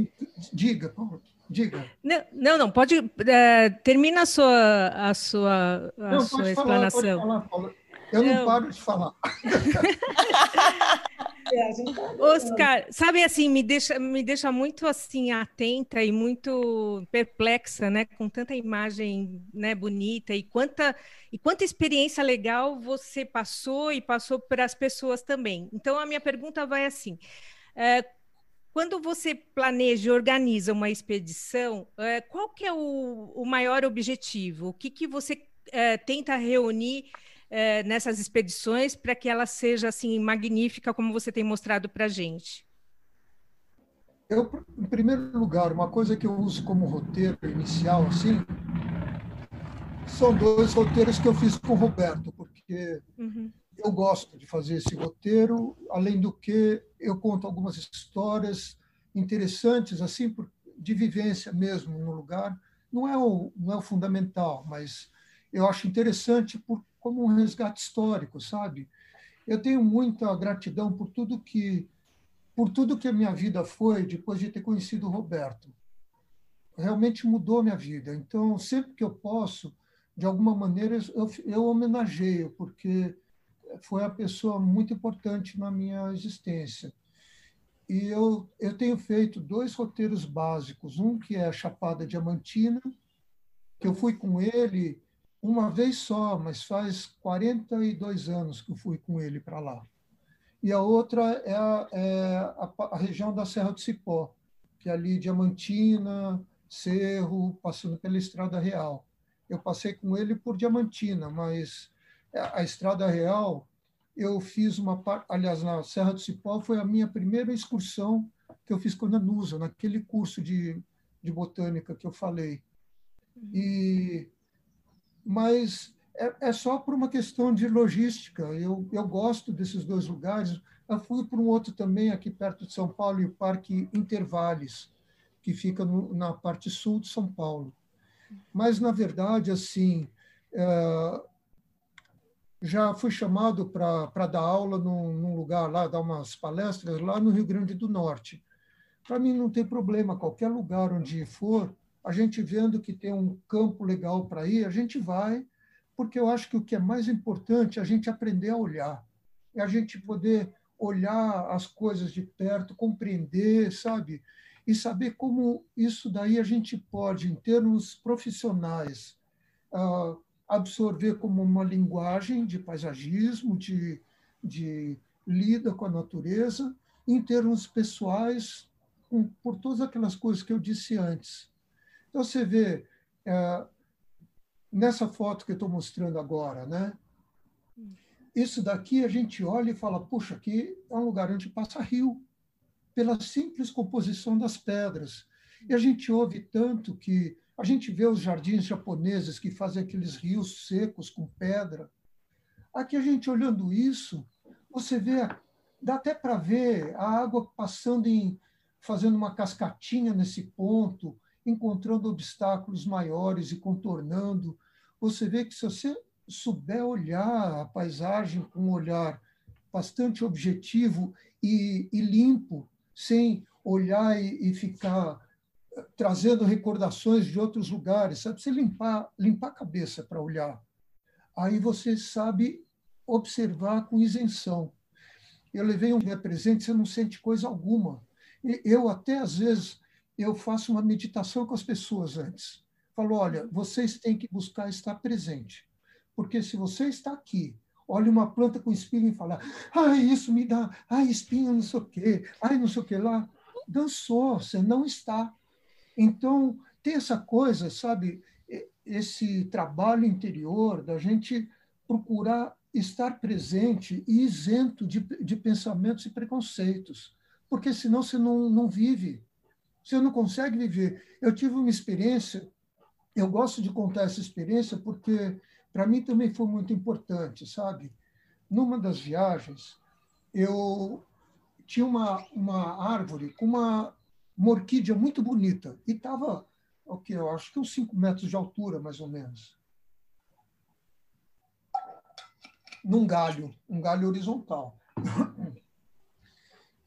Diga, Paulo. Diga. Não, não, não pode. É, termina a sua, a sua, a não, sua explanação. Falar, falar, Eu não, não paro de falar. É, Oscar, sabe assim, me deixa, me deixa muito assim atenta e muito perplexa, né, com tanta imagem, né, bonita e quanta e quanta experiência legal você passou e passou para as pessoas também. Então a minha pergunta vai assim: é, quando você planeja e organiza uma expedição, é, qual que é o, o maior objetivo? O que que você é, tenta reunir é, nessas expedições para que ela seja assim magnífica como você tem mostrado para a gente? eu, em primeiro lugar, uma coisa que eu uso como roteiro inicial, assim, são dois roteiros que eu fiz com o Roberto, porque uhum. Eu gosto de fazer esse roteiro, além do que eu conto algumas histórias interessantes, assim, de vivência mesmo no lugar. Não é o, não é o fundamental, mas eu acho interessante por, como um resgate histórico, sabe? Eu tenho muita gratidão por tudo que por tudo que a minha vida foi depois de ter conhecido o Roberto. Realmente mudou minha vida. Então, sempre que eu posso, de alguma maneira, eu, eu homenageio, porque foi a pessoa muito importante na minha existência. E eu, eu tenho feito dois roteiros básicos. Um que é Chapada Diamantina, que eu fui com ele uma vez só, mas faz 42 anos que eu fui com ele para lá. E a outra é, a, é a, a, região da Serra do Cipó, que é ali Diamantina, Cerro, passando pela Estrada Real. Eu passei com ele por Diamantina, mas a Estrada Real, eu fiz uma parte, aliás, na Serra do Cipó foi a minha primeira excursão que eu fiz com a Nanusa, naquele curso de, de botânica que eu falei. E mas é, é só por uma questão de logística. Eu, eu gosto desses dois lugares. Eu fui para um outro também, aqui perto de São Paulo, e o Parque Intervales, que fica no, na parte sul de São Paulo. Mas, na verdade, assim, é, já fui chamado para dar aula num, num, lugar lá, dar umas palestras lá no Rio Grande do Norte. Para mim não tem problema, qualquer lugar onde for, a gente vendo que tem um campo legal para ir, a gente vai, porque eu acho que o que é mais importante é a gente aprender a olhar, é a gente poder olhar as coisas de perto, compreender, sabe? E saber como isso daí a gente pode, em termos profissionais, uh, absorver como uma linguagem de paisagismo, de, de lida com a natureza, em termos pessoais, com, por todas aquelas coisas que eu disse antes. Então, você vê, uh, nessa foto que eu estou mostrando agora, né? Isso daqui a gente olha e fala, puxa, aqui é um lugar onde passa rio, pela simples composição das pedras. E a gente ouve tanto que a gente vê os jardins japoneses que fazem aqueles rios secos com pedra. Aqui a gente olhando isso, você vê, dá até para ver a água passando em, fazendo uma cascatinha nesse ponto, encontrando obstáculos maiores e contornando. Você vê que se você souber olhar a paisagem com um olhar bastante objetivo e, e limpo, sem olhar e, e, ficar trazendo recordações de outros lugares, sabe? Você limpar, limpar a cabeça para olhar. Aí você sabe observar com isenção. Eu levei um presente, você não sente coisa alguma. Eu até às vezes eu faço uma meditação com as pessoas antes. Falo, olha, vocês têm que buscar estar presente. Porque se você está aqui, olha uma planta com espinho e fala, ai, isso me dá, ai, espinho, não sei o quê, ai, não sei o quê lá. Dançou, você não está. Então, tem essa coisa, sabe, esse trabalho interior da gente procurar estar presente e isento de, de pensamentos e preconceitos, porque senão você não, não vive você não consegue viver. Eu tive uma experiência, eu gosto de contar essa experiência porque para mim também foi muito importante, sabe? Numa das viagens, eu tinha uma, uma árvore com uma, uma orquídea muito bonita e estava, o que eu acho que uns 5 metros de altura, mais ou menos. Num galho, um galho horizontal.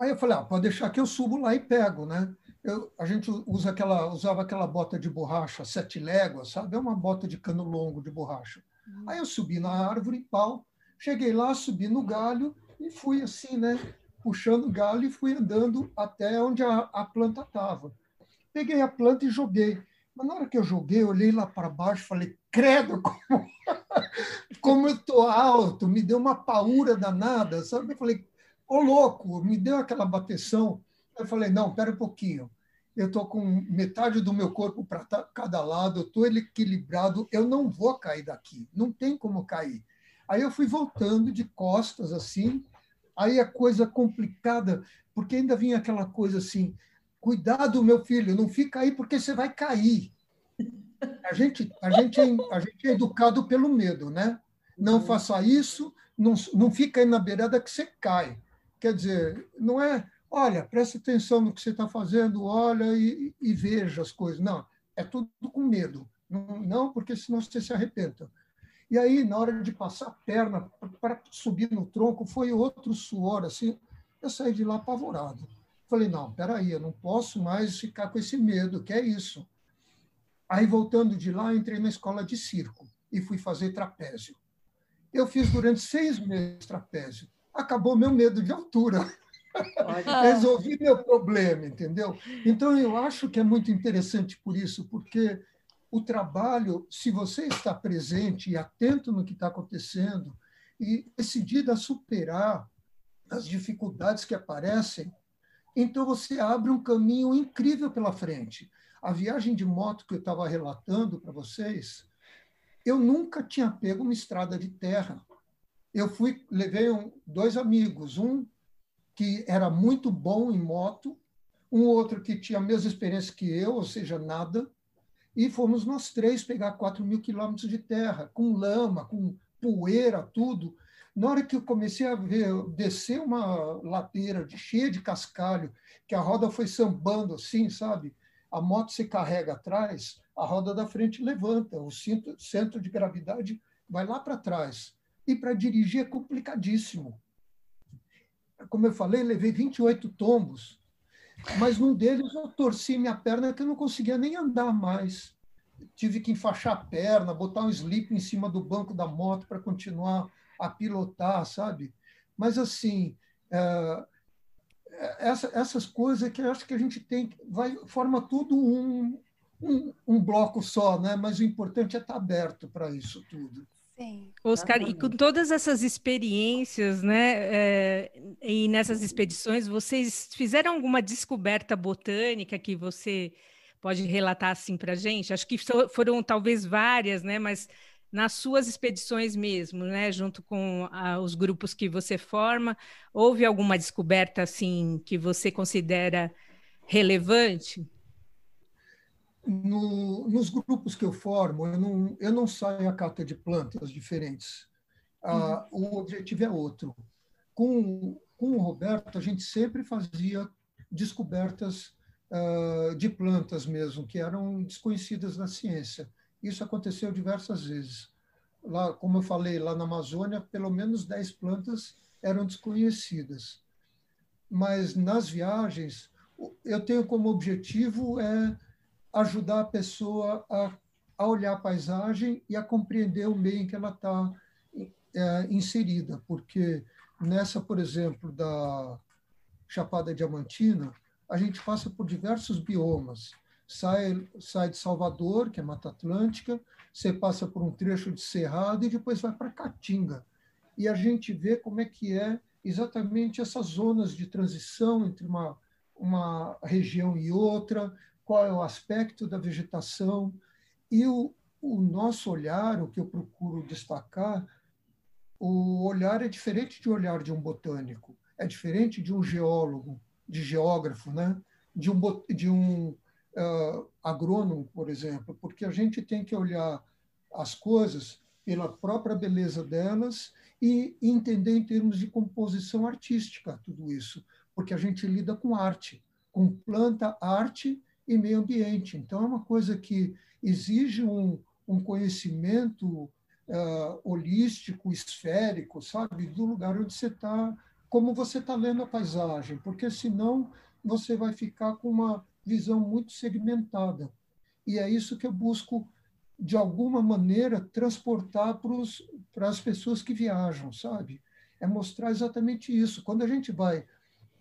Aí eu falei, ah, pode deixar que eu subo lá e pego, né? eu, a gente usa aquela, usava aquela bota de borracha sete léguas, sabe? É uma bota de cano longo de borracha. Uhum. Aí eu subi na árvore, pau, cheguei lá, subi no galho e fui assim, né? Puxando o galho e fui andando até onde a, a planta estava. Peguei a planta e joguei. Mas na hora que eu joguei, eu olhei lá para baixo falei, credo, como, como eu tô alto, me deu uma paura danada, sabe? Eu falei, ô louco, me deu aquela bateção. Eu falei, não, pera um pouquinho. Eu estou com metade do meu corpo para cada lado, eu estou equilibrado, eu não vou cair daqui, não tem como cair. Aí eu fui voltando de costas assim, aí a coisa complicada, porque ainda vinha aquela coisa assim, cuidado, meu filho, não fica aí porque você vai cair. A gente, a gente, é, a gente é educado pelo medo, né? Não uhum. faça isso, não, não fica aí na beirada que você cai. Quer dizer, não é, olha, preste atenção no que você está fazendo, olha e, e, veja as coisas. Não, é tudo com medo. Não, não, porque senão você se arrependa. E aí, na hora de passar a perna para subir no tronco, foi outro suor, assim, eu saí de lá apavorado. Falei, não, peraí, eu não posso mais ficar com esse medo, que é isso. Aí, voltando de lá, entrei na escola de circo e fui fazer trapézio. Eu fiz durante seis meses trapézio. Acabou meu medo de altura. Resolvi meu problema, entendeu? Então, eu acho que é muito interessante por isso, porque o trabalho, se você está presente e atento no que está acontecendo e decidido a superar as dificuldades que aparecem, então você abre um caminho incrível pela frente. A viagem de moto que eu estava relatando para vocês, eu nunca tinha pego uma estrada de terra. Eu fui, levei um, dois amigos, um que era muito bom em moto, um outro que tinha a mesma experiência que eu, ou seja, nada, e fomos nós três pegar 4 mil quilômetros de terra, com lama, com poeira, tudo. Na hora que eu comecei a ver descer uma ladeira de, cheia de cascalho, que a roda foi sambando assim, sabe? A moto se carrega atrás, a roda da frente levanta, o cinto, centro de gravidade vai lá para trás. E para dirigir é complicadíssimo. Como eu falei, levei 28 tombos mas num deles eu torci minha perna que eu não conseguia nem andar mais. Tive que enfaixar a perna, botar um slip em cima do banco da moto para continuar a pilotar, sabe? Mas assim, é, essa, essas coisas que eu acho que a gente tem, vai forma tudo um, um, um bloco só, né? Mas o importante é estar aberto para isso tudo. Sim. Oscar, e com todas essas experiências, né, é, e nessas expedições, vocês fizeram alguma descoberta botânica que você pode relatar assim para a gente? Acho que foram talvez várias, né, mas nas suas expedições mesmo, né, junto com a, os grupos que você forma, houve alguma descoberta assim que você considera relevante? No, nos grupos que eu formo, eu não, eu não saio a cata de plantas diferentes. Ah, uhum. O objetivo é outro. Com, com o Roberto, a gente sempre fazia descobertas uh, de plantas mesmo, que eram desconhecidas na ciência. Isso aconteceu diversas vezes. Lá, como eu falei, lá na Amazônia, pelo menos 10 plantas eram desconhecidas. Mas nas viagens, eu tenho como objetivo é ajudar a pessoa a, a olhar a paisagem e a compreender o meio em que ela está é, inserida, porque nessa, por exemplo, da Chapada Diamantina, a gente passa por diversos biomas. Sai, sai de Salvador, que é Mata Atlântica, você passa por um trecho de Cerrado e depois vai para Caatinga. E a gente vê como é que é exatamente essas zonas de transição entre uma, uma região e outra, qual é o aspecto da vegetação. E o, o nosso olhar, o que eu procuro destacar, o olhar é diferente de olhar de um botânico, é diferente de um geólogo, de geógrafo, né? de um, de um uh, agrônomo, por exemplo, porque a gente tem que olhar as coisas pela própria beleza delas e entender em termos de composição artística tudo isso, porque a gente lida com arte, com planta, arte e meio ambiente. Então, é uma coisa que exige um, um conhecimento uh, holístico, esférico, sabe, do lugar onde você está, como você está lendo a paisagem, porque senão você vai ficar com uma visão muito segmentada. E é isso que eu busco, de alguma maneira, transportar para as pessoas que viajam, sabe? É mostrar exatamente isso. Quando a gente vai,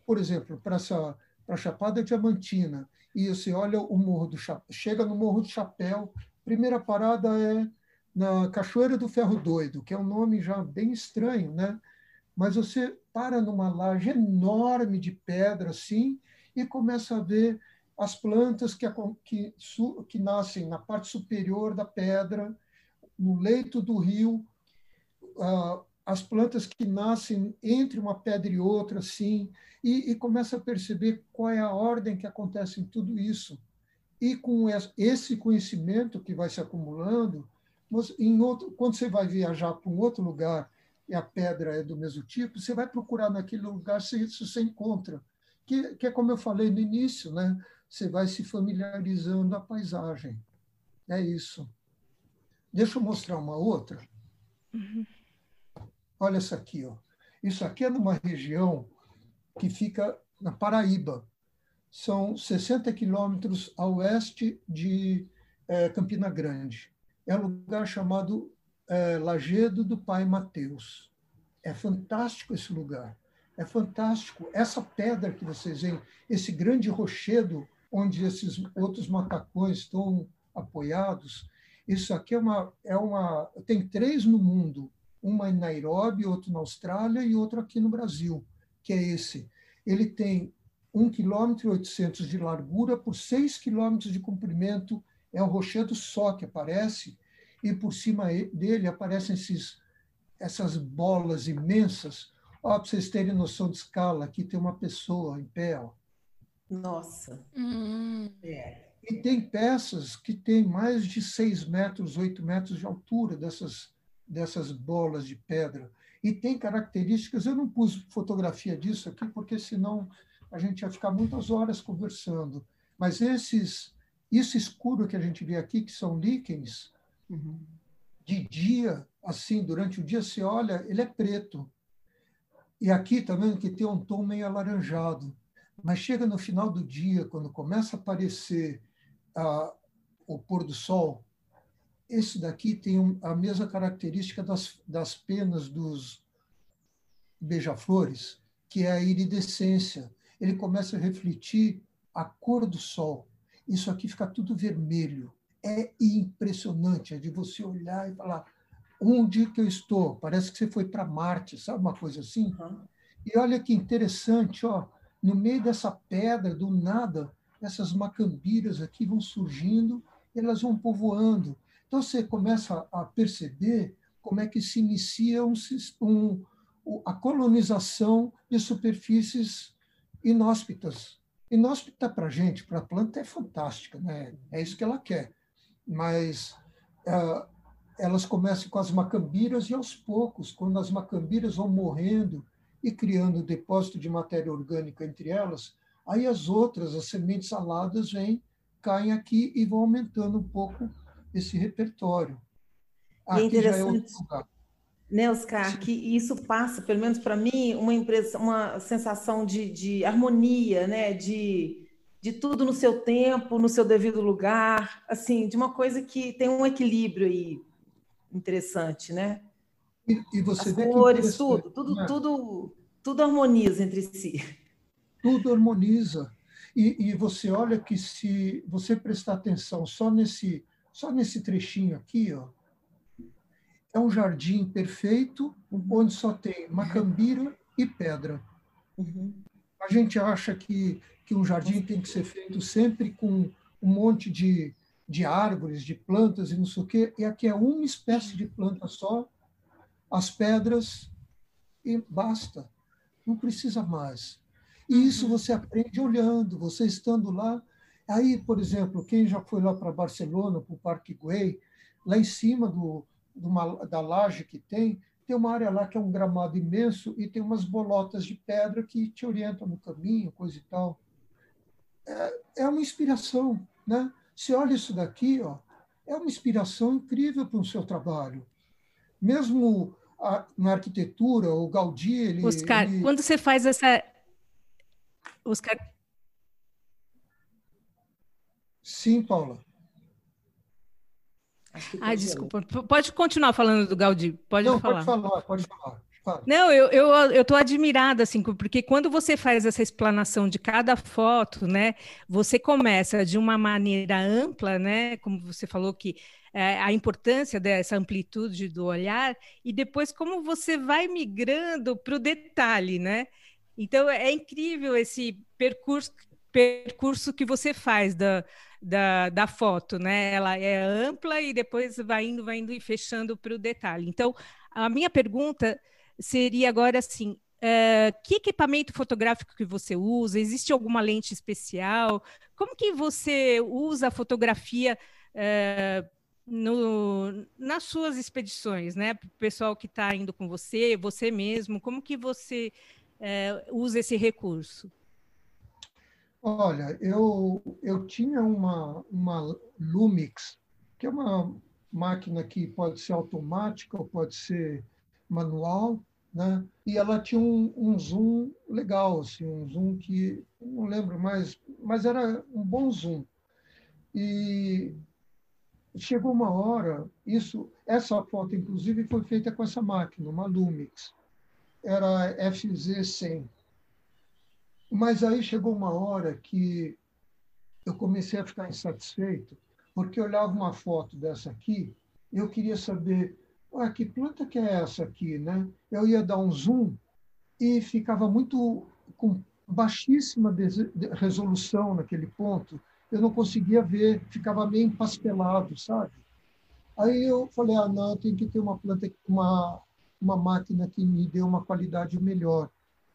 por exemplo, para essa para Chapada Diamantina e você olha o Morro do Chapéu, chega no Morro do Chapéu, primeira parada é na Cachoeira do Ferro Doido, que é um nome já bem estranho, né? Mas você para numa laje enorme de pedra assim e começa a ver as plantas que, que, que nascem na parte superior da pedra, no leito do rio, a, as plantas que nascem entre uma pedra e outra, assim, e, e começa a perceber qual é a ordem que acontece em tudo isso. E com esse conhecimento que vai se acumulando, outro, quando você vai viajar para um outro lugar e a pedra é do mesmo tipo, você vai procurar naquele lugar se isso você encontra. Que, que é como eu falei no início, né? Você vai se familiarizando a paisagem. É isso. Deixa eu mostrar uma outra. Uhum. Olha essa aqui, ó. Isso aqui é numa região que fica na Paraíba. São 60 quilômetros a oeste de é, Campina Grande. É um lugar chamado é, Lagedo do Pai Mateus. É fantástico esse lugar. É fantástico. Essa pedra que vocês veem, esse grande rochedo onde esses outros macacões estão apoiados, isso aqui é uma, é uma. Tem três no mundo uma em Nairobi, outro na Austrália e outro aqui no Brasil, que é esse. Ele tem 1,8 km de largura por 6 km de comprimento, é um rochedo só que aparece, e por cima dele aparecem esses, essas bolas imensas. Para vocês terem noção de escala, aqui tem uma pessoa em pé. Ó. Nossa! Hum. É. E tem peças que têm mais de 6 metros, 8 metros de altura dessas dessas bolas de pedra. E tem características, eu não pus fotografia disso aqui, porque senão a gente ia ficar muitas horas conversando. Mas esses, isso escuro que a gente vê aqui, que são líquens, uhum. de dia, assim, durante o dia, você olha, ele é preto. E aqui também que tem um tom meio alaranjado. Mas chega no final do dia, quando começa a aparecer ah, o pôr do sol, esse daqui tem a mesma característica das, das penas dos beija-flores, que é a iridescência. Ele começa a refletir a cor do sol. Isso aqui fica tudo vermelho. É impressionante, é de você olhar e falar onde que eu estou? Parece que você foi para Marte, sabe uma coisa assim? Uhum. E olha que interessante, ó, no meio dessa pedra, do nada, essas macambiras aqui vão surgindo, elas vão povoando. Então, você começa a perceber como é que se inicia um, um, a colonização de superfícies inóspitas. Inóspita para a gente, para a planta, é fantástica, né? é isso que ela quer. Mas uh, elas começam com as macambiras e, aos poucos, quando as macambiras vão morrendo e criando depósito de matéria orgânica entre elas, aí as outras, as sementes aladas, vêm, caem aqui e vão aumentando um pouco esse repertório. Aqui e é interessante, é né, Oscar, que isso passa, pelo menos para mim, uma impressão, uma sensação de, de harmonia, né, de, de tudo no seu tempo, no seu devido lugar, assim, de uma coisa que tem um equilíbrio aí interessante, né? E, e você As vê cores, tudo, tudo, né? tudo, tudo harmoniza entre si. Tudo harmoniza. E, e você olha que se você prestar atenção só nesse só nesse trechinho aqui, ó, é um jardim perfeito, uhum. onde só tem macambira e pedra. Uhum. A gente acha que, que um jardim tem que ser feito sempre com um monte de, de árvores, de plantas e não sei o quê, e aqui é uma espécie de planta só, as pedras, e basta. Não precisa mais. E isso uhum. você aprende olhando, você estando lá, Aí, por exemplo, quem já foi lá para Barcelona, para o Parque Güell, lá em cima do, uma, da laje que tem, tem uma área lá que é um gramado imenso e tem umas bolotas de pedra que te orientam no caminho, coisa e tal. É, é uma inspiração, né? Se olha isso daqui, ó, é uma inspiração incrível para o seu trabalho. Mesmo a, na arquitetura, o Gaudí, ele... Oscar, ele... quando você faz essa... Oscar, Sim, Paula. Ai, desculpa. Pode continuar falando do Gaudí. Pode Não, falar. Pode falar, pode falar. Fala. Não, eu eu eu estou admirada assim, porque quando você faz essa explanação de cada foto, né, você começa de uma maneira ampla, né, como você falou que é, a importância dessa amplitude do olhar e depois como você vai migrando para o detalhe, né? Então é incrível esse percurso percurso que você faz da da, da foto, né? Ela é ampla e depois vai indo, vai indo e fechando para o detalhe. Então, a minha pergunta seria agora assim, Uh, que equipamento fotográfico que você usa? Existe alguma lente especial? Como que você usa a fotografia uh, no, nas suas expedições, né? O pessoal que está indo com você, você mesmo, como que você uh, usa esse recurso? Olha, eu, eu tinha uma, uma Lumix, que é uma máquina que pode ser automática ou pode ser manual, né? E ela tinha um, um zoom legal, assim, um zoom que não lembro mais, mas era um bom zoom. E chegou uma hora, isso, essa foto inclusive foi feita com essa máquina, uma Lumix, era FZ100. Mas aí chegou uma hora que eu comecei a ficar insatisfeito, porque eu olhava uma foto dessa aqui, eu queria saber ah, que planta que é essa aqui, né? Eu ia dar um zoom e ficava muito com baixíssima resolução naquele ponto. Eu não conseguia ver, ficava meio empastelado, sabe? Aí eu falei, ah, não, tem que ter uma planta, uma uma máquina que me dê uma qualidade melhor.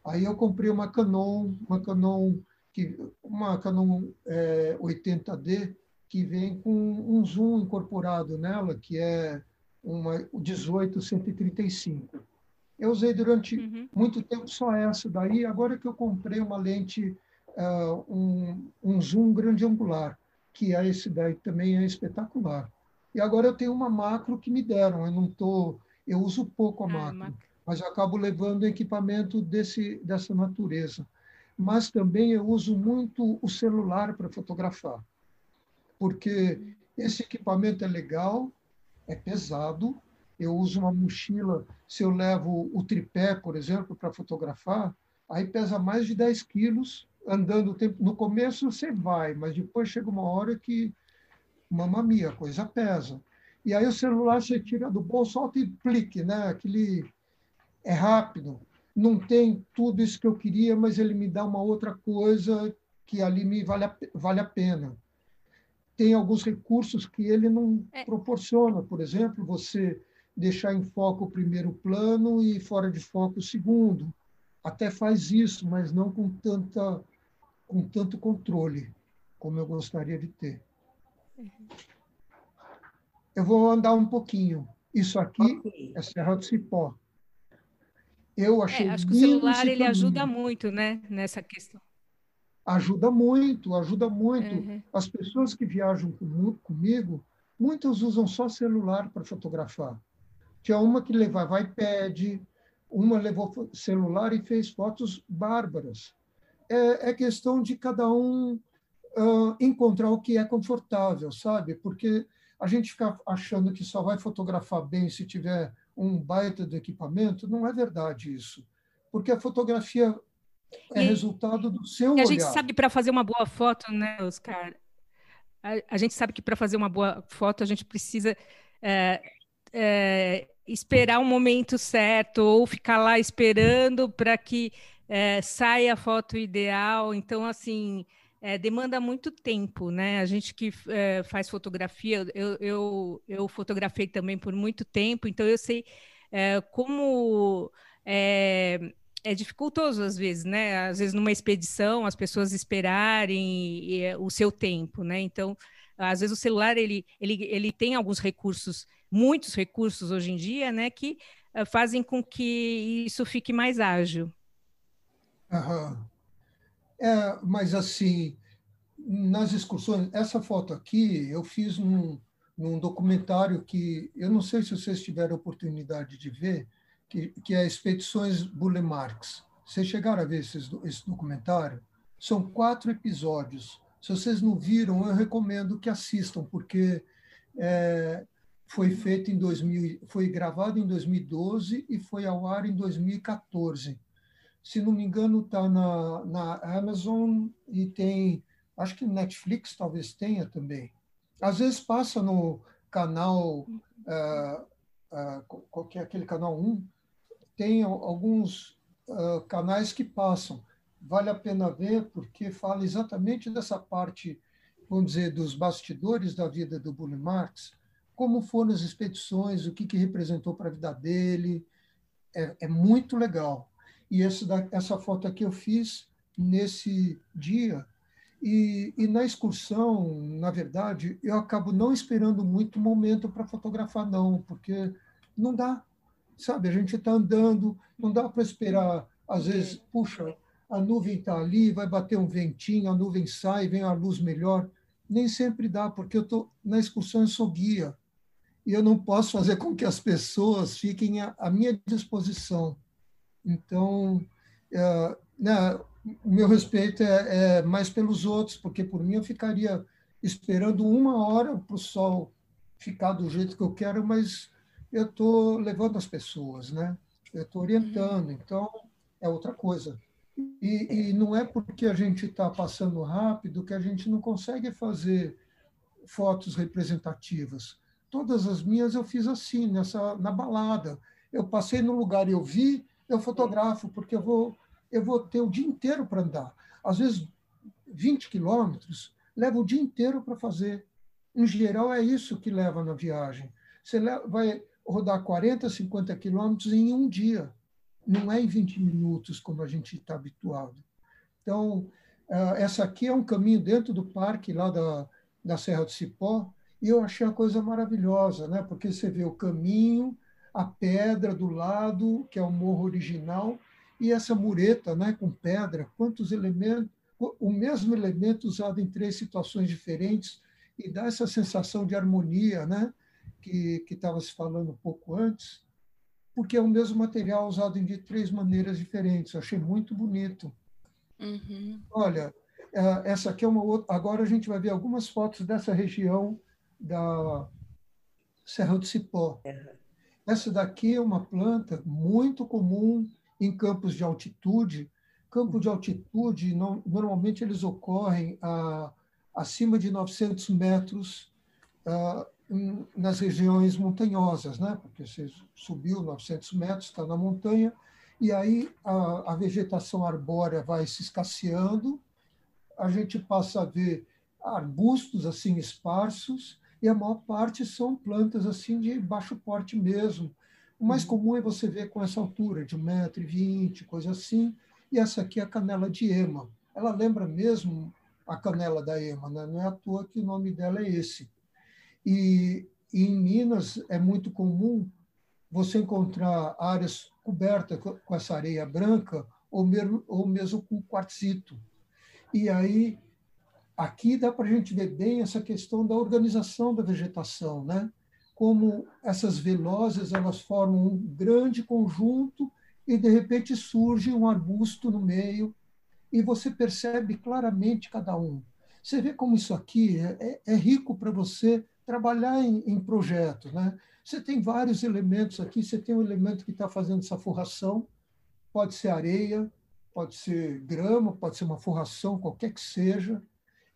Aí eu comprei uma Canon, uma Canon que uma Canon é, 80D que vem com um zoom incorporado nela, que é uma 18135. Eu usei durante uhum. muito tempo só essa daí, agora que eu comprei uma lente, uh, um, um zoom grande angular, que é esse daí também é espetacular. E agora eu tenho uma macro que me deram, eu não tô, eu uso pouco a ah, macro, mas eu acabo levando equipamento desse, dessa natureza. Mas também eu uso muito o celular para fotografar, porque esse equipamento é legal, é pesado. Eu uso uma mochila, se eu levo o tripé, por exemplo, para fotografar, aí pesa mais de 10 quilos andando o tempo. No começo você vai, mas depois chega uma hora que, mamamia, a coisa pesa. E aí o celular você tira do bolso, alto e clique, né? Aquele é rápido, não tem tudo isso que eu queria, mas ele me dá uma outra coisa que ali me vale a, vale a pena tem alguns recursos que ele não é. proporciona. Por exemplo, você deixar em foco o primeiro plano e fora de foco o segundo. Até faz isso, mas não com, tanta, com tanto controle como eu gostaria de ter. Eu vou andar um pouquinho. Isso aqui okay. é Serra do Cipó. Eu achei é, acho que o celular ele ajuda muito, né, nessa questão ajuda muito, ajuda muito. Uhum. As pessoas que viajam comigo, muitas usam só celular para fotografar. Tinha uma que levava iPad, uma levou celular e fez fotos bárbaras. É, é questão de cada um uh, encontrar o que é confortável, sabe? Porque a gente fica achando que só vai fotografar bem se tiver um baita de equipamento, não é verdade isso. Porque a fotografia é e, resultado do seu olhar. A gente sabe para fazer uma boa foto, né, Oscar? A, a gente sabe que para fazer uma boa foto a gente precisa é, é, esperar o um momento certo ou ficar lá esperando para que é, saia a foto ideal. Então, assim, é, demanda muito tempo, né? A gente que é, faz fotografia, eu, eu, eu, fotografei também por muito tempo, então eu sei é, como é dificultoso às vezes, né? Às vezes numa expedição as pessoas esperarem é, o seu tempo, né? Então, às vezes o celular ele, ele, ele tem alguns recursos, muitos recursos hoje em dia, né? Que uh, fazem com que isso fique mais ágil. Aham. É, mas assim, nas excursões, essa foto aqui eu fiz num, num documentário que eu não sei se vocês tiveram oportunidade de ver, que, que é Expedições Burle Marx. Vocês chegaram a ver esses, esse documentário? São quatro episódios. Se vocês não viram, eu recomendo que assistam, porque é, foi feito em 2000, foi gravado em 2012 e foi ao ar em 2014. Se não me engano, está na, na Amazon e tem, acho que Netflix talvez tenha também. Às vezes passa no canal, uh, uh, qual é aquele canal 1, tem alguns uh, canais que passam. Vale a pena ver, porque fala exatamente dessa parte, vamos dizer, dos bastidores da vida do Bully Marx, como foram as expedições, o que, que representou para a vida dele. é, é muito legal. E da, essa foto aqui eu fiz nesse dia. E, e, na excursão, na verdade, eu acabo não esperando muito momento para fotografar, não, porque não dá. Sabe, a gente está andando, não dá para esperar. Às vezes, puxa, a nuvem está ali, vai bater um ventinho, a nuvem sai, vem a luz melhor. Nem sempre dá, porque eu tô na excursão eu sou guia e eu não posso fazer com que as pessoas fiquem à, à minha disposição. Então, é, né, o meu respeito é, é, mais pelos outros, porque por mim eu ficaria esperando uma hora para o sol ficar do jeito que eu quero, mas eu estou levando as pessoas, né? Eu estou orientando, então é outra coisa. E, e não é porque a gente está passando rápido que a gente não consegue fazer fotos representativas. Todas as minhas eu fiz assim, nessa na balada. Eu passei no lugar e eu vi, eu fotografo, porque eu vou, eu vou ter o dia inteiro para andar. Às vezes, 20 quilômetros, leva o dia inteiro para fazer. Em geral, é isso que leva na viagem. Você vai rodar 40, 50 quilômetros em um dia. Não é em 20 minutos, como a gente está habituado. Então, ah, essa aqui é um caminho dentro do parque, lá da, da Serra do Cipó, e eu achei a coisa maravilhosa, né? porque você vê o caminho, a pedra do lado, que é o morro original, e essa mureta né, com pedra, quantos elementos, o mesmo elemento usado em três situações diferentes, e dá essa sensação de harmonia, né? que estava se falando um pouco antes, porque é o mesmo material usado de três maneiras diferentes. Eu achei muito bonito. Uhum. Olha, é, essa aqui é uma outra. Agora a gente vai ver algumas fotos dessa região da Serra do Cipó. Essa daqui é uma planta muito comum em campos de altitude. Campos de altitude, normalmente eles ocorrem a, acima de 900 metros uh, nas regiões montanhosas, né? porque você subiu 900 metros, está na montanha, e aí a, a, vegetação arbórea vai se escasseando, a gente passa a ver arbustos assim esparsos, e a maior parte são plantas assim de baixo porte mesmo. O mais uhum. comum é você ver com essa altura, de 1,20m, coisa assim, e essa aqui é a canela de ema. Ela lembra mesmo a canela da ema, né? não é à toa que o nome dela é esse. E, e em Minas é muito comum você encontrar áreas cobertas com essa areia branca ou mesmo, ou mesmo com quartzito. E aí, aqui dá para a gente ver bem essa questão da organização da vegetação, né? como essas velozes elas formam um grande conjunto e, de repente, surge um arbusto no meio e você percebe claramente cada um. Você vê como isso aqui é, é, é rico para você trabalhar em, em projetos. Né? Você tem vários elementos aqui, você tem um elemento que está fazendo essa forração, pode ser areia, pode ser grama, pode ser uma forração, qualquer que seja.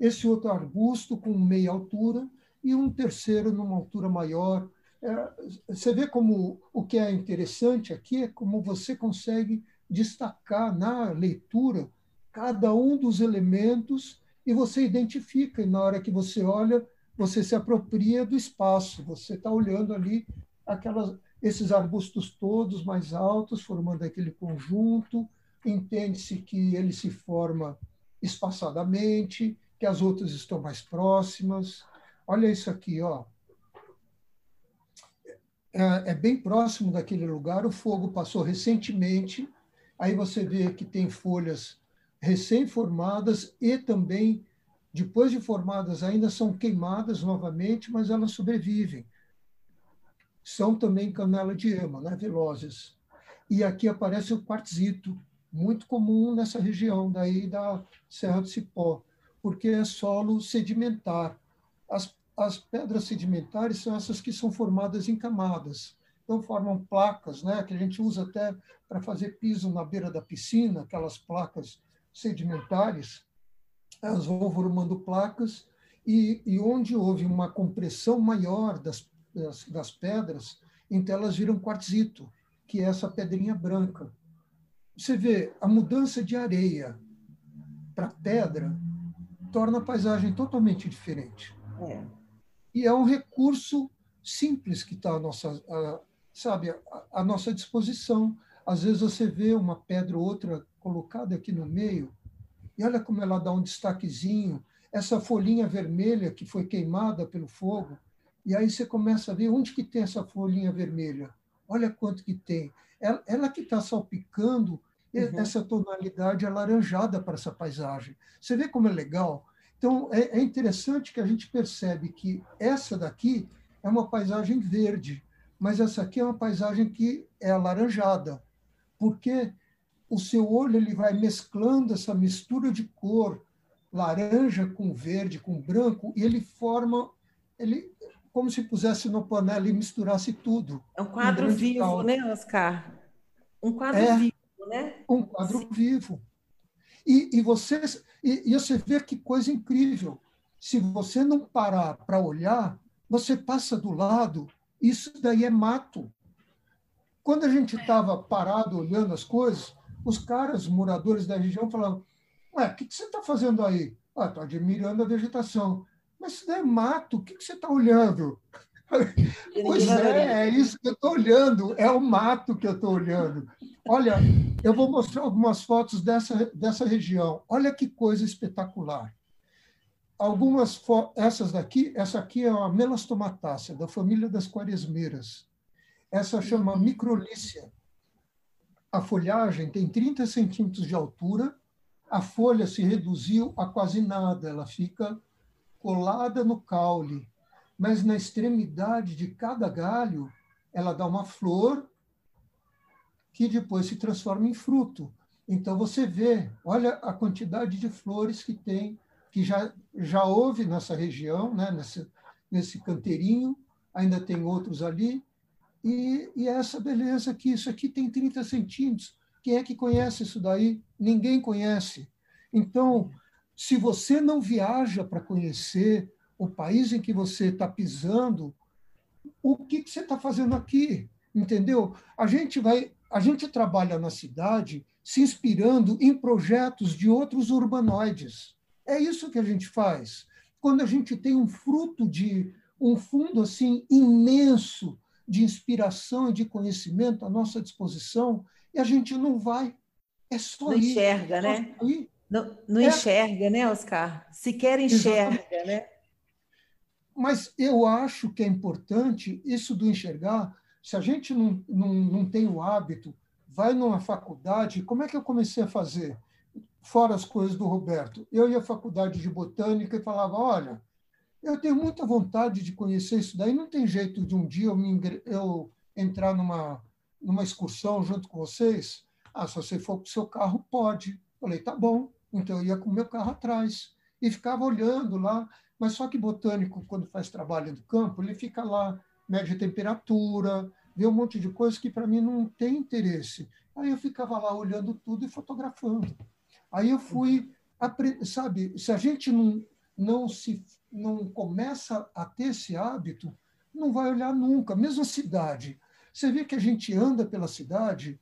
Esse outro arbusto com meia altura e um terceiro numa altura maior. É, você vê como o que é interessante aqui é como você consegue destacar na leitura cada um dos elementos e você identifica, e na hora que você olha, você se apropria do espaço, você está olhando ali aquelas, esses arbustos todos mais altos, formando aquele conjunto, entende-se que ele se forma espaçadamente, que as outras estão mais próximas. Olha isso aqui, ó. É, é bem próximo daquele lugar, o fogo passou recentemente, aí você vê que tem folhas recém-formadas e também depois de formadas, ainda são queimadas novamente, mas elas sobrevivem. São também canela de ema, né, velozes. E aqui aparece o quartzito, muito comum nessa região daí da Serra do Cipó, porque é solo sedimentar. As, as pedras sedimentares são essas que são formadas em camadas. Então, formam placas, né, que a gente usa até para fazer piso na beira da piscina, aquelas placas sedimentares elas vão formando placas e, e onde houve uma compressão maior das, das, das, pedras, então elas viram quartzito, que é essa pedrinha branca. Você vê, a mudança de areia para pedra torna a paisagem totalmente diferente. É. E é um recurso simples que está à nossa, à, sabe, à nossa disposição. Às vezes você vê uma pedra ou outra colocada aqui no meio, e olha como ela dá um destaquezinho, essa folhinha vermelha que foi queimada pelo fogo, e aí você começa a ver onde que tem essa folhinha vermelha. Olha quanto que tem. Ela, ela que está salpicando uhum. essa tonalidade alaranjada para essa paisagem. Você vê como é legal? Então, é, é interessante que a gente percebe que essa daqui é uma paisagem verde, mas essa aqui é uma paisagem que é alaranjada, porque o seu olho ele vai mesclando essa mistura de cor, laranja com verde, com branco, e ele forma, ele como se pusesse no panela e misturasse tudo. É um quadro um vivo, caldo. né, Oscar? Um quadro é, vivo, né? Um quadro Sim. vivo. E, e, você, e, e você vê que coisa incrível. Se você não parar para olhar, você passa do lado, isso daí é mato. Quando a gente estava parado olhando as coisas, os caras, moradores da região, falavam: Ué, o que, que você está fazendo aí? Ah, estou admirando a vegetação. Mas isso é mato, o que, que você está olhando? pois é, é isso que eu estou olhando, é o mato que eu estou olhando. Olha, eu vou mostrar algumas fotos dessa, dessa região. Olha que coisa espetacular algumas essas daqui, essa aqui é uma melastomatácea da família das quaresmeiras. Essa chama microlícia. A folhagem tem 30 centímetros de altura, a folha se reduziu a quase nada, ela fica colada no caule, mas na extremidade de cada galho ela dá uma flor que depois se transforma em fruto. Então você vê, olha a quantidade de flores que tem que já, já houve nessa região, né, nesse, nesse canteirinho, ainda tem outros ali, e, e essa beleza aqui, isso aqui tem 30 centímetros. Quem é que conhece isso daí? Ninguém conhece. Então, se você não viaja para conhecer o país em que você está pisando, o que, que você está fazendo aqui? Entendeu? A gente vai, a gente trabalha na cidade se inspirando em projetos de outros urbanoides. É isso que a gente faz. Quando a gente tem um fruto de um fundo assim imenso de inspiração e de conhecimento à nossa disposição, e a gente não vai. É só não ir. enxerga, é né? Não, não é. enxerga, né, Oscar? Sequer enxerga, Exatamente. né? Mas eu acho que é importante isso do enxergar. Se a gente não, não, não tem o hábito, vai numa faculdade, como é que eu comecei a fazer? fora as coisas do Roberto. Eu ia à faculdade de botânica e falava: olha, eu tenho muita vontade de conhecer isso daí, não tem jeito de um dia eu, me, eu entrar numa, numa excursão junto com vocês? Ah, se você for com o seu carro, pode. Falei: tá bom. Então eu ia com o meu carro atrás e ficava olhando lá. Mas só que botânico, quando faz trabalho no campo, ele fica lá, mede temperatura, vê um monte de coisas que para mim não tem interesse. Aí eu ficava lá olhando tudo e fotografando. Aí eu fui, sabe, se a gente não, não, se, não começa a ter esse hábito, não vai olhar nunca, mesmo a cidade. Você vê que a gente anda pela cidade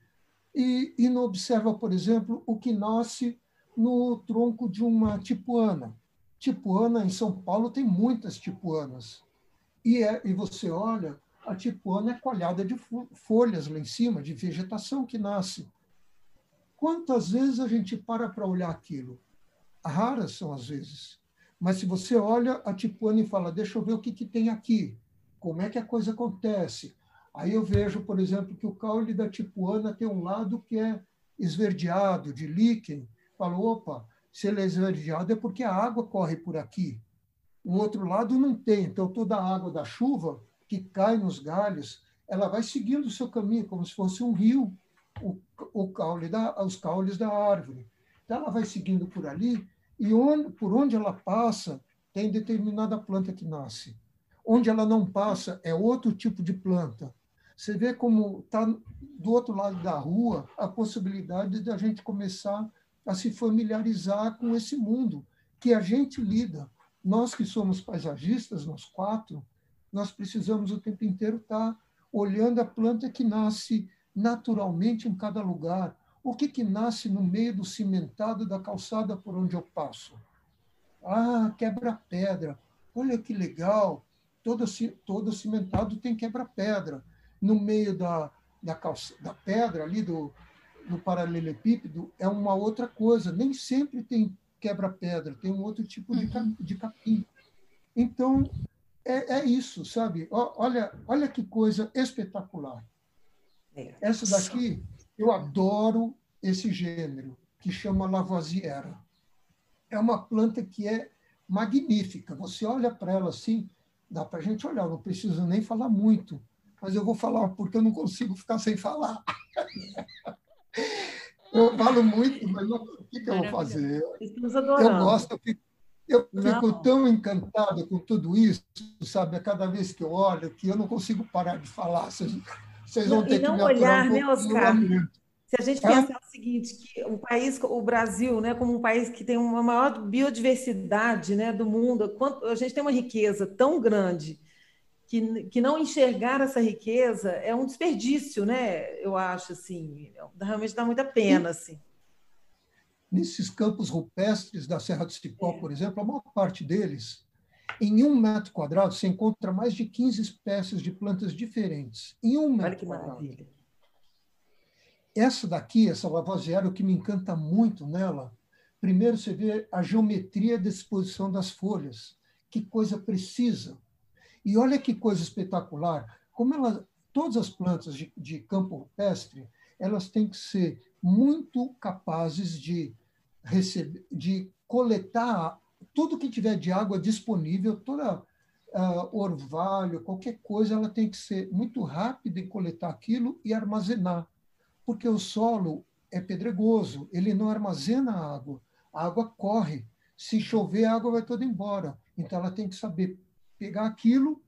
e, e não observa, por exemplo, o que nasce no tronco de uma tipuana. Tipuana, em São Paulo, tem muitas tipuanas. E, é, e você olha, a tipuana é coalhada de folhas lá em cima, de vegetação que nasce. Quantas vezes a gente para para olhar aquilo? Raras são as vezes. Mas se você olha a tipuana e fala, deixa eu ver o que, que tem aqui, como é que a coisa acontece. Aí eu vejo, por exemplo, que o caule da tipuana tem um lado que é esverdeado, de líquen. Falo, opa, se ele é esverdeado é porque a água corre por aqui. O outro lado não tem. Então, toda a água da chuva que cai nos galhos, ela vai seguindo o seu caminho, como se fosse um rio o, o caule da, os caules da árvore. Então, ela vai seguindo por ali e onde, por onde ela passa, tem determinada planta que nasce. Onde ela não passa, é outro tipo de planta. Você vê como está do outro lado da rua a possibilidade de a gente começar a se familiarizar com esse mundo que a gente lida. Nós que somos paisagistas, nós quatro, nós precisamos o tempo inteiro estar tá olhando a planta que nasce naturalmente em cada lugar. O que, que nasce no meio do cimentado da calçada por onde eu passo? Ah, quebra-pedra. Olha que legal. Todo, todo cimentado tem quebra-pedra. no meio da, da, calça, da pedra ali, do, do paralelepípedo, é uma outra coisa. Nem sempre tem quebra-pedra, tem um outro tipo de, uhum. de capim. Então, é, é isso, sabe? Olha, olha que coisa espetacular. É. Essa daqui, eu adoro esse gênero, que chama Lavoisiera. É uma planta que é magnífica. Você olha para ela assim, dá para a gente olhar, não preciso nem falar muito, mas eu vou falar porque eu não consigo ficar sem falar. eu falo muito, mas o que, que eu vou fazer? Eu gosto, eu fico, eu fico tão encantado com tudo isso, sabe, a cada vez que eu olho, que eu não consigo parar de falar. Vocês, vocês vão ter e não que me olhar, um né, Oscar? Se a gente pensar o seguinte, que o país, o Brasil, né, como um país que tem uma maior biodiversidade, né, do mundo, a gente tem uma riqueza tão grande que, que não enxergar essa riqueza é um desperdício, né? Eu acho assim, realmente dá muita pena, assim. Nesses campos rupestres da Serra do Cipó, é. por exemplo, a maior parte deles, em um metro quadrado, se encontra mais de 15 espécies de plantas diferentes. Em um metro Olha que quadrado. maravilha. Essa daqui, essa lavoisiera, o que me encanta muito nela, primeiro você vê a geometria da disposição das folhas, que coisa precisa. E olha que coisa espetacular, como ela, todas as plantas de, de campo rupestre, elas têm que ser muito capazes de receber, de coletar tudo que tiver de água disponível, toda uh, orvalho, qualquer coisa, ela tem que ser muito rápida em coletar aquilo e armazenar porque o solo é pedregoso, ele não armazena água, a água corre. Se chover, a água vai toda embora. Então, ela tem que saber pegar aquilo,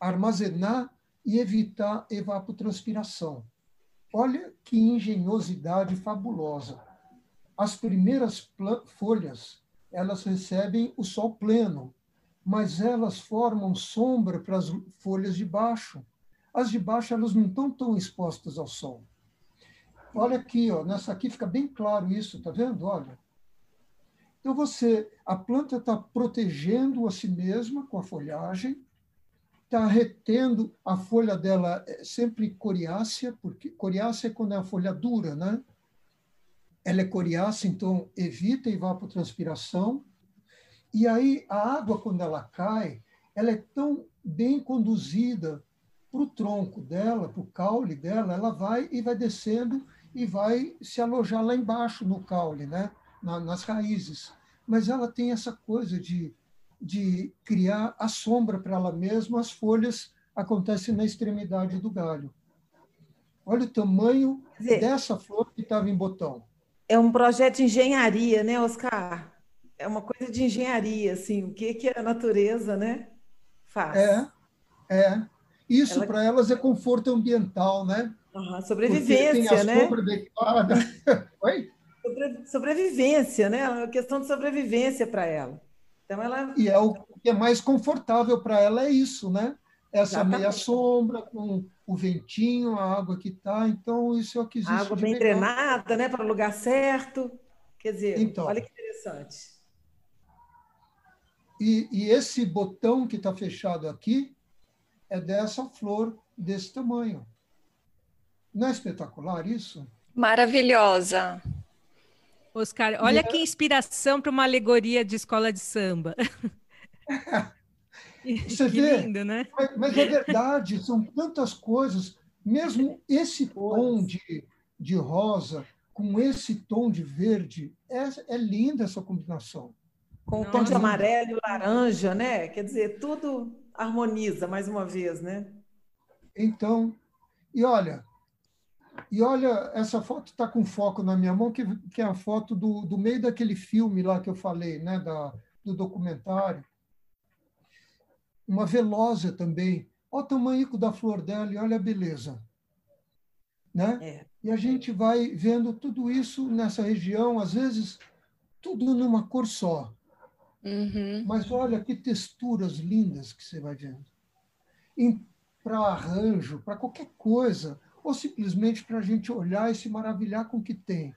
armazenar e evitar evapotranspiração. Olha que engenhosidade fabulosa. As primeiras folhas, elas recebem o sol pleno, mas elas formam sombra para as folhas de baixo. As de baixo, elas não estão tão expostas ao sol. Olha aqui, ó, nessa aqui fica bem claro isso, tá vendo? Olha. Então você, a planta está protegendo a si mesma com a folhagem, está retendo a folha dela é sempre coriácea, porque coriácea é quando é a folha dura, né? Ela é coriácea, então evita evapotranspiração. E aí a água quando ela cai, ela é tão bem conduzida para o tronco dela, para o caule dela, ela vai e vai descendo e vai se alojar lá embaixo no caule, né? Na, nas raízes. Mas ela tem essa coisa de, de criar a sombra para ela mesma, as folhas acontecem na extremidade do galho. Olha o tamanho dizer, dessa flor que estava em botão. É um projeto de engenharia, né, Oscar? É uma coisa de engenharia, assim, o que, que a natureza né, faz. É, é. Isso ela... para elas é conforto ambiental, né? Uhum, sobrevivência, né? Oi? Sobre, sobrevivência, né? A questão de sobrevivência para ela. Então ela. E é o que é mais confortável para ela é isso, né? Essa Exatamente. meia sombra com o ventinho, a água que está. Então isso é o que existe. A água bem drenada, né? Para o lugar certo. Quer dizer, então, olha que interessante. E, e esse botão que está fechado aqui é dessa flor desse tamanho. Não é espetacular isso? Maravilhosa. Oscar, olha que inspiração para uma alegoria de escola de samba. Você que vê, lindo, né? Mas, mas, é verdade, são tantas coisas. Mesmo esse tom de, de rosa com esse tom de verde, é, é linda essa combinação. Com o tom de amarelo e laranja, né? Quer dizer, tudo harmoniza mais uma vez, né? Então, e olha, e olha, essa foto está com foco na minha mão, que, que é a foto do, do meio daquele filme lá que eu falei, né, da, do documentário. Uma velósia também. Olha o tamanho da flor dela e olha a beleza. Né? É. E a gente vai vendo tudo isso nessa região, às vezes tudo numa cor só. Uhum. Mas olha que texturas lindas que você vai vendo. Para arranjo, para qualquer coisa ou simplesmente para a gente olhar e se maravilhar com o que tem.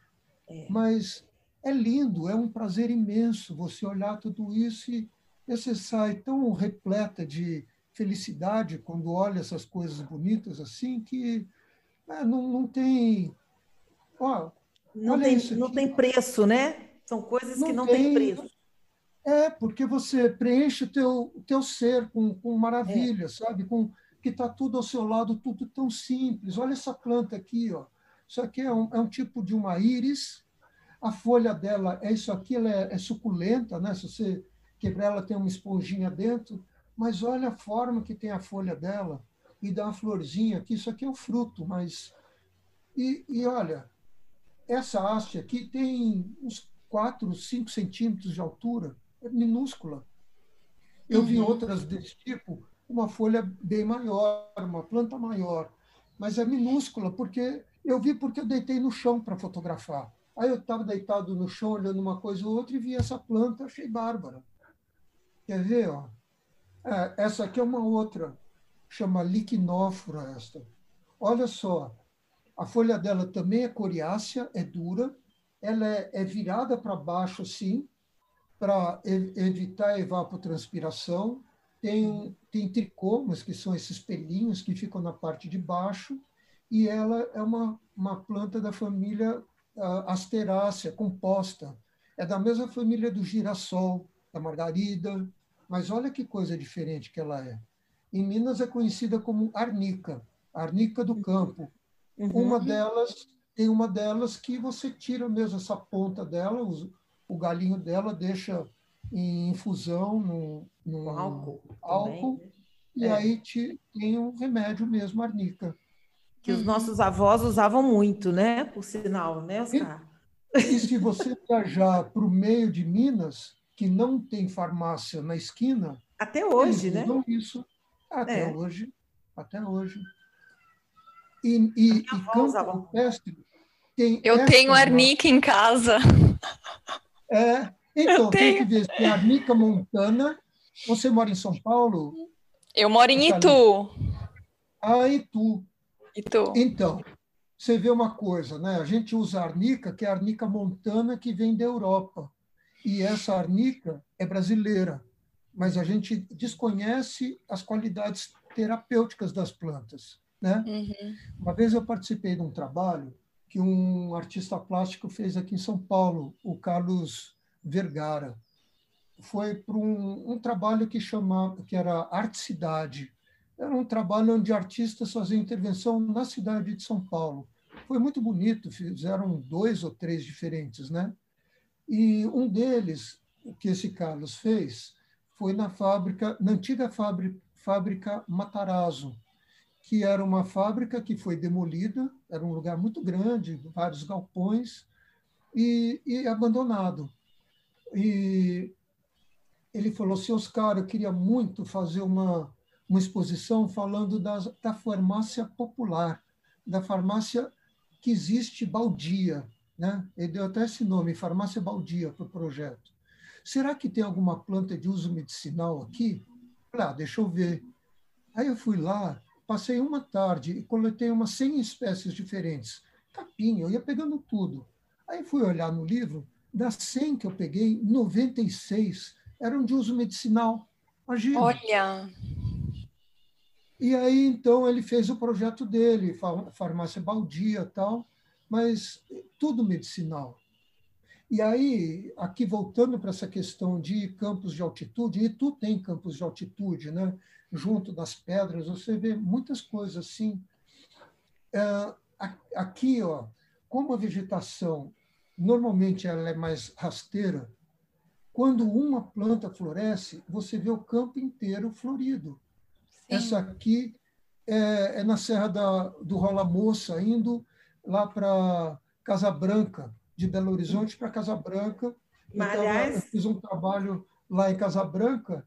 É. Mas é lindo, é um prazer imenso você olhar tudo isso e você sai tão repleta de, felicidade quando olha essas coisas bonitas assim que é, não, não tem. Ó, não tem, não tem preço, né? São coisas não que não tem, tem preço. É, porque você preenche o teu, teu ser com, com maravilha, é. sabe? Com, que está tudo ao seu lado, tudo tão simples. Olha essa planta aqui, ó. Isso aqui é um, é um tipo de uma íris. A folha dela é isso aqui, ela é, é suculenta, né? Se você quebrar, ela tem uma esponjinha dentro. Mas olha a forma que tem a folha dela e dá uma florzinha aqui. Isso aqui é o fruto, mas e, e olha, essa haste aqui tem uns 4, 5 centímetros de altura, é minúscula. Eu uhum. vi outras desse tipo, uma folha bem maior, uma planta maior, mas é minúscula, porque eu vi porque eu deitei no chão para fotografar. Aí eu estava deitado no chão, olhando uma coisa ou outra, e vi essa planta, achei bárbara. Quer ver? Ó? É, essa aqui é uma outra, chama liquinófora esta. Olha só, a folha dela também é coriácea, é dura, ela é, é virada para baixo assim, para evitar a evapotranspiração. Tem, tem tricomas, que são esses pelinhos que ficam na parte de baixo, e ela é uma, uma planta da família uh, Asterácea, composta. É da mesma família do girassol, da margarida, mas olha que coisa diferente que ela é. Em Minas é conhecida como arnica, arnica do campo. Uhum. Uma delas tem uma delas que você tira mesmo essa ponta dela, o, o galinho dela deixa em infusão no, no álcool, álcool e é. aí te, tem um remédio mesmo, arnica. Que os nossos avós usavam muito, né? Por sinal, né, Oscar? E, e se você viajar para o meio de Minas, que não tem farmácia na esquina, até hoje, né? Isso até é. hoje, até hoje. E, e, e campo tem. Eu tenho arnica em casa. É, então, tem que ver se arnica montana. Você mora em São Paulo? Eu moro em Itu. Ah, Itu. Itu. Então, você vê uma coisa, né? A gente usa arnica, que é a arnica montana que vem da Europa. E essa arnica é brasileira, mas a gente desconhece as qualidades terapêuticas das plantas. Né? Uhum. Uma vez eu participei de um trabalho que um artista plástico fez aqui em São Paulo, o Carlos Vergara. Foi para um, um, trabalho que chamava, que era Arte Cidade. Era um trabalho onde artistas faziam intervenção na cidade de São Paulo. Foi muito bonito, fizeram dois ou três diferentes, né? E um deles, que esse Carlos fez, foi na fábrica, na antiga fábrica, fábrica Matarazzo, que era uma fábrica que foi demolida, era um lugar muito grande, vários galpões, e, e abandonado. E ele falou assim, Oscar, eu queria muito fazer uma, uma exposição falando das, da farmácia popular, da farmácia que existe baldia. Né? Ele deu até esse nome, farmácia baldia, para o projeto. Será que tem alguma planta de uso medicinal aqui? Ah, deixa eu ver. Aí eu fui lá, Passei uma tarde e coletei umas 100 espécies diferentes. Capim, eu ia pegando tudo. Aí fui olhar no livro, das 100 que eu peguei, 96 eram de uso medicinal. Imagina. Olha! E aí, então, ele fez o projeto dele, farmácia baldia tal, mas tudo medicinal. E aí, aqui voltando para essa questão de campos de altitude, e tu tem campos de altitude, né? junto das pedras, você vê muitas coisas assim. Aqui, ó, como a vegetação normalmente ela é mais rasteira, quando uma planta floresce, você vê o campo inteiro florido. Sim. Essa aqui é, é, na Serra da, do Rola Moça, indo lá para Casa Branca, de Belo Horizonte para Casa Branca. Tava, eu fiz um trabalho lá em Casa Branca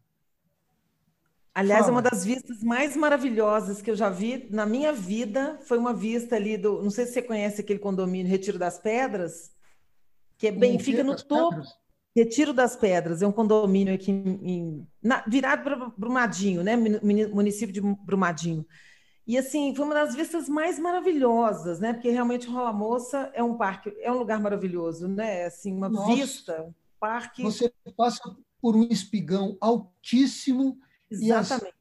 Aliás, Fala. uma das vistas mais maravilhosas que eu já vi na minha vida. Foi uma vista ali do. Não sei se você conhece aquele condomínio Retiro das Pedras, que é bem, fica no topo. Pedras? Retiro das Pedras, é um condomínio aqui em, na, virado para Brumadinho, né? Município de Brumadinho. E assim, foi uma das vistas mais maravilhosas, né? Porque realmente Rola Moça é um parque, é um lugar maravilhoso, né? Assim, uma Nossa. vista, um parque. Você passa por um espigão altíssimo Exatamente.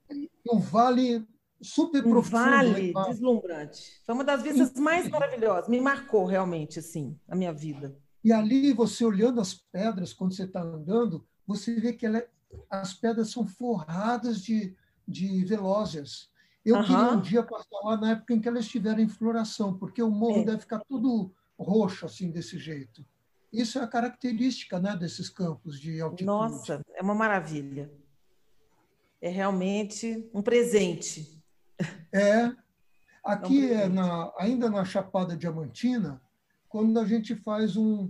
Um vale super um profundo. vale né? deslumbrante. Foi uma das vistas mais maravilhosas. Me marcou realmente, assim, a minha vida. E ali, você olhando as pedras, quando você está andando, você vê que ela, as pedras são forradas de, de velózias. Eu uhum. queria um dia passar lá na época em que elas estiveram em floração, porque o morro é. deve ficar todo roxo, assim, desse jeito. Isso é a característica né, desses campos de altitude. Nossa, é uma maravilha. É realmente um presente. É. Aqui, é, é na, ainda na Chapada Diamantina, quando a gente faz um.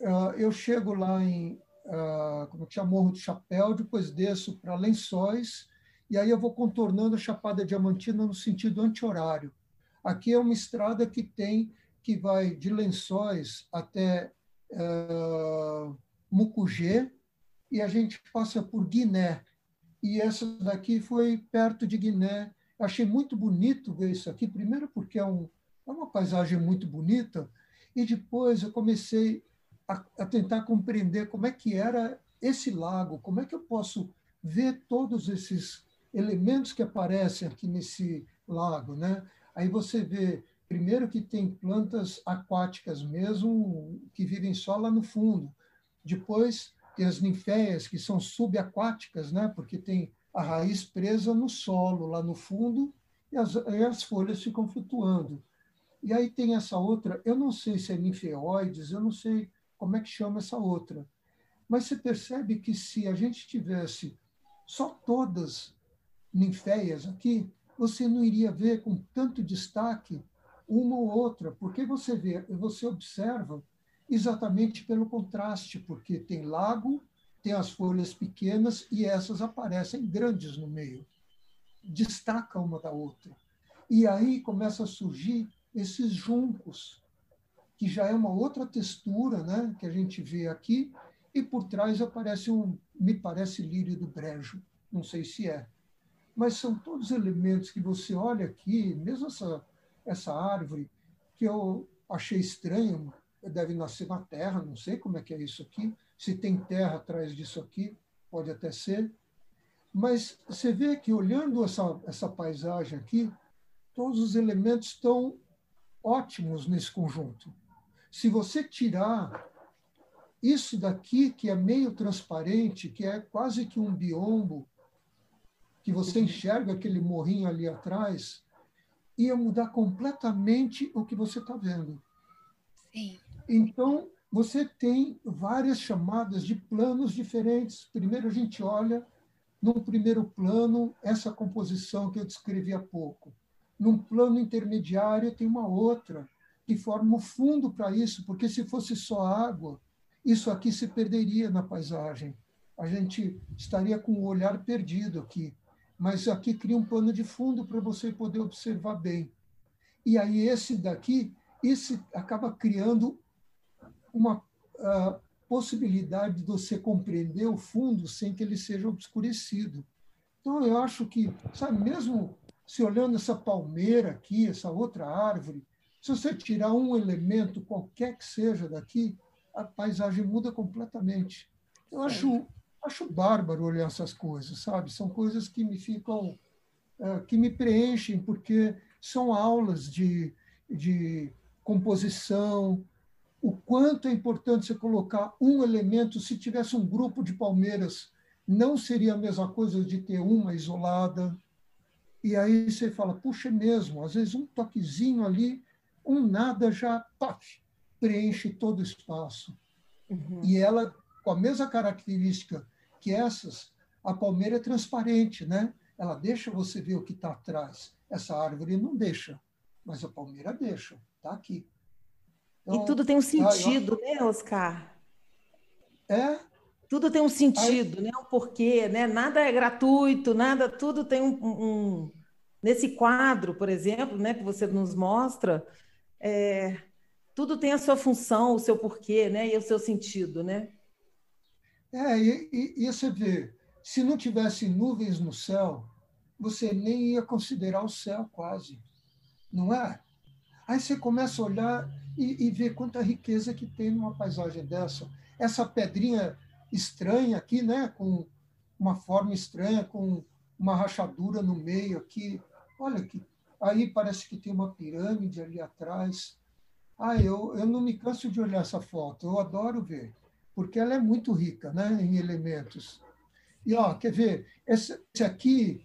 Uh, eu chego lá em. Uh, como que chama? Morro do Chapéu, depois desço para Lençóis, e aí eu vou contornando a Chapada Diamantina no sentido anti-horário. Aqui é uma estrada que tem que vai de Lençóis até uh, Mucugê, e a gente passa por Guiné. E essa daqui foi perto de Guiné. Achei muito bonito ver isso aqui, primeiro porque é, um, é uma paisagem muito bonita, e depois eu comecei a, a tentar compreender como é que era esse lago, como é que eu posso ver todos esses elementos que aparecem aqui nesse lago, né? Aí você vê Primeiro que tem plantas aquáticas mesmo, que vivem só lá no fundo. Depois tem as ninféias, que são subaquáticas, né? porque tem a raiz presa no solo, lá no fundo, e as, e as folhas ficam flutuando. E aí tem essa outra, eu não sei se é ninfeoides, eu não sei como é que chama essa outra. Mas você percebe que se a gente tivesse só todas ninféias aqui, você não iria ver com tanto destaque uma ou outra, porque você vê, você observa exatamente pelo contraste, porque tem lago, tem as folhas pequenas e essas aparecem grandes no meio. Destaca uma da outra. E aí começa a surgir esses juncos, que já é uma outra textura, né, que a gente vê aqui, e por trás aparece um, me parece lírio do brejo, não sei se é. Mas são todos elementos que você olha aqui, mesmo essa essa árvore, que eu achei estranho, deve nascer na terra, não sei como é que é isso aqui, se tem terra atrás disso aqui, pode até ser. Mas você vê que olhando essa, essa paisagem aqui, todos os elementos estão ótimos nesse conjunto. Se você tirar isso daqui, que é meio transparente, que é quase que um biombo, que você enxerga aquele morrinho ali atrás, ia mudar completamente o que você está vendo. Sim. Então, você tem várias chamadas de planos diferentes. Primeiro, a gente olha, num primeiro plano, essa composição que eu descrevi há pouco. Num plano intermediário, tem uma outra, que forma o fundo para isso, porque se fosse só água, isso aqui se perderia na paisagem. A gente estaria com o olhar perdido aqui mas aqui cria um pano de fundo para você poder observar bem. E aí esse daqui, esse acaba criando uma uh, possibilidade de você compreender o fundo sem que ele seja obscurecido. Então eu acho que, sabe, mesmo se olhando essa palmeira aqui, essa outra árvore, se você tirar um elemento qualquer que seja daqui, a paisagem muda completamente. Eu acho acho bárbaro olhar essas coisas, sabe? São coisas que me ficam, é, que me preenchem, porque são aulas de, de composição, o quanto é importante você colocar um elemento. Se tivesse um grupo de palmeiras, não seria a mesma coisa de ter uma isolada. E aí você fala, puxa, é mesmo, às vezes um toquezinho ali, um nada já paf, preenche todo o espaço. Uhum. E ela com a mesma característica que essas, a palmeira é transparente, né? Ela deixa você ver o que está atrás. Essa árvore não deixa, mas a palmeira deixa, está aqui. Então, e tudo tem um sentido, eu... né, Oscar? É. Tudo tem um sentido, aí... né? Um porquê, né? Nada é gratuito, nada, tudo tem um, um... nesse quadro, por exemplo, né, que você nos mostra, é... tudo tem a sua função, o seu porquê, né, e o seu sentido, né? É, e, e, e você vê, se não tivesse nuvens no céu, você nem ia considerar o céu quase, não é? Aí você começa a olhar e, e ver quanta riqueza que tem numa paisagem dessa. Essa pedrinha estranha aqui, né, com uma forma estranha, com uma rachadura no meio aqui. Olha que aí parece que tem uma pirâmide ali atrás. Ah, eu, eu não me canso de olhar essa foto, eu adoro ver, porque ela é muito rica né, em elementos. E, ó, quer ver, esse, esse aqui,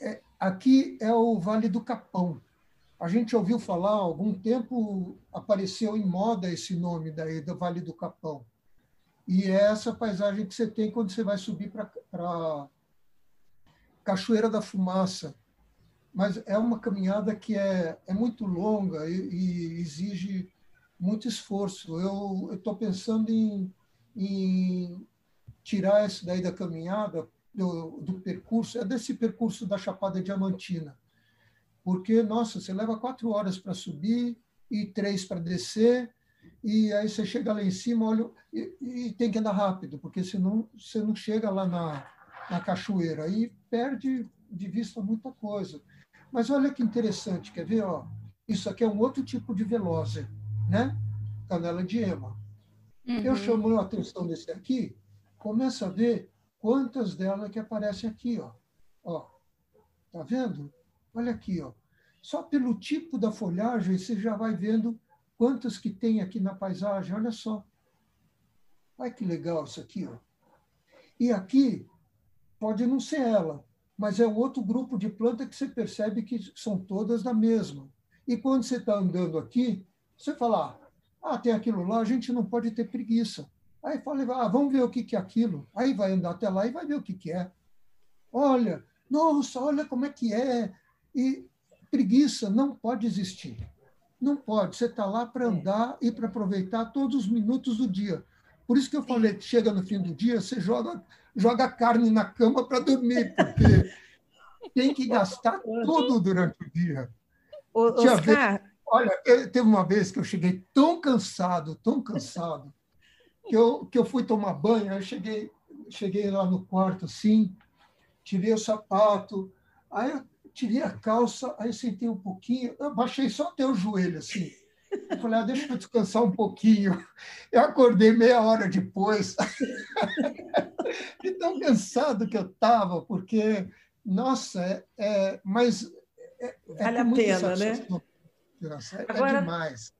é, aqui é o Vale do Capão. A gente ouviu falar, há algum tempo apareceu em moda esse nome daí, do Vale do Capão. E é essa paisagem que você tem quando você vai subir para Cachoeira da Fumaça. Mas é uma caminhada que é, é muito longa e, e exige muito esforço. Eu estou pensando em, em tirar isso daí da caminhada, do, do percurso, é desse percurso da Chapada Diamantina. Porque, nossa, você leva quatro horas para subir e três para descer, e aí você chega lá em cima, olha, e, e, tem que andar rápido, porque senão você não chega lá na, na cachoeira, aí perde de vista muita coisa. Mas olha que interessante, quer ver? Ó, isso aqui é um outro tipo de velozer, né? Canela de ema. Uhum. Eu chamo a atenção desse aqui, começa a ver quantas delas que aparecem aqui, ó. ó. Tá vendo? Olha aqui, ó. Só pelo tipo da folhagem você já vai vendo quantas que tem aqui na paisagem. Olha só. Olha que legal isso aqui, ó. E aqui pode não ser ela, mas é outro grupo de planta que você percebe que são todas da mesma. E quando você está andando aqui, você fala, ah, tem aquilo lá, a gente não pode ter preguiça. Aí fala, ah, vamos ver o que, que é aquilo. Aí vai andar até lá e vai ver o que, que é. Olha, nossa, olha como é que é. E preguiça não pode existir. Não pode. Você está lá para é. andar e para aproveitar todos os minutos do dia. Por isso que eu falei que chega no fim do dia, você joga, joga carne na cama para dormir, porque tem que gastar tudo durante o dia. O, Oscar... Olha, teve uma vez que eu cheguei tão cansado, tão cansado, que eu, que eu fui tomar banho, aí cheguei, cheguei lá no quarto assim, tirei o sapato, aí eu tirei a calça, aí sentei um pouquinho, eu baixei só até o joelho assim. Eu falei, ah, deixa eu descansar um pouquinho. Eu acordei meia hora depois. De tão cansado que eu estava, porque, nossa, é, é mas é, é vale a pena, né? É, Agora, demais.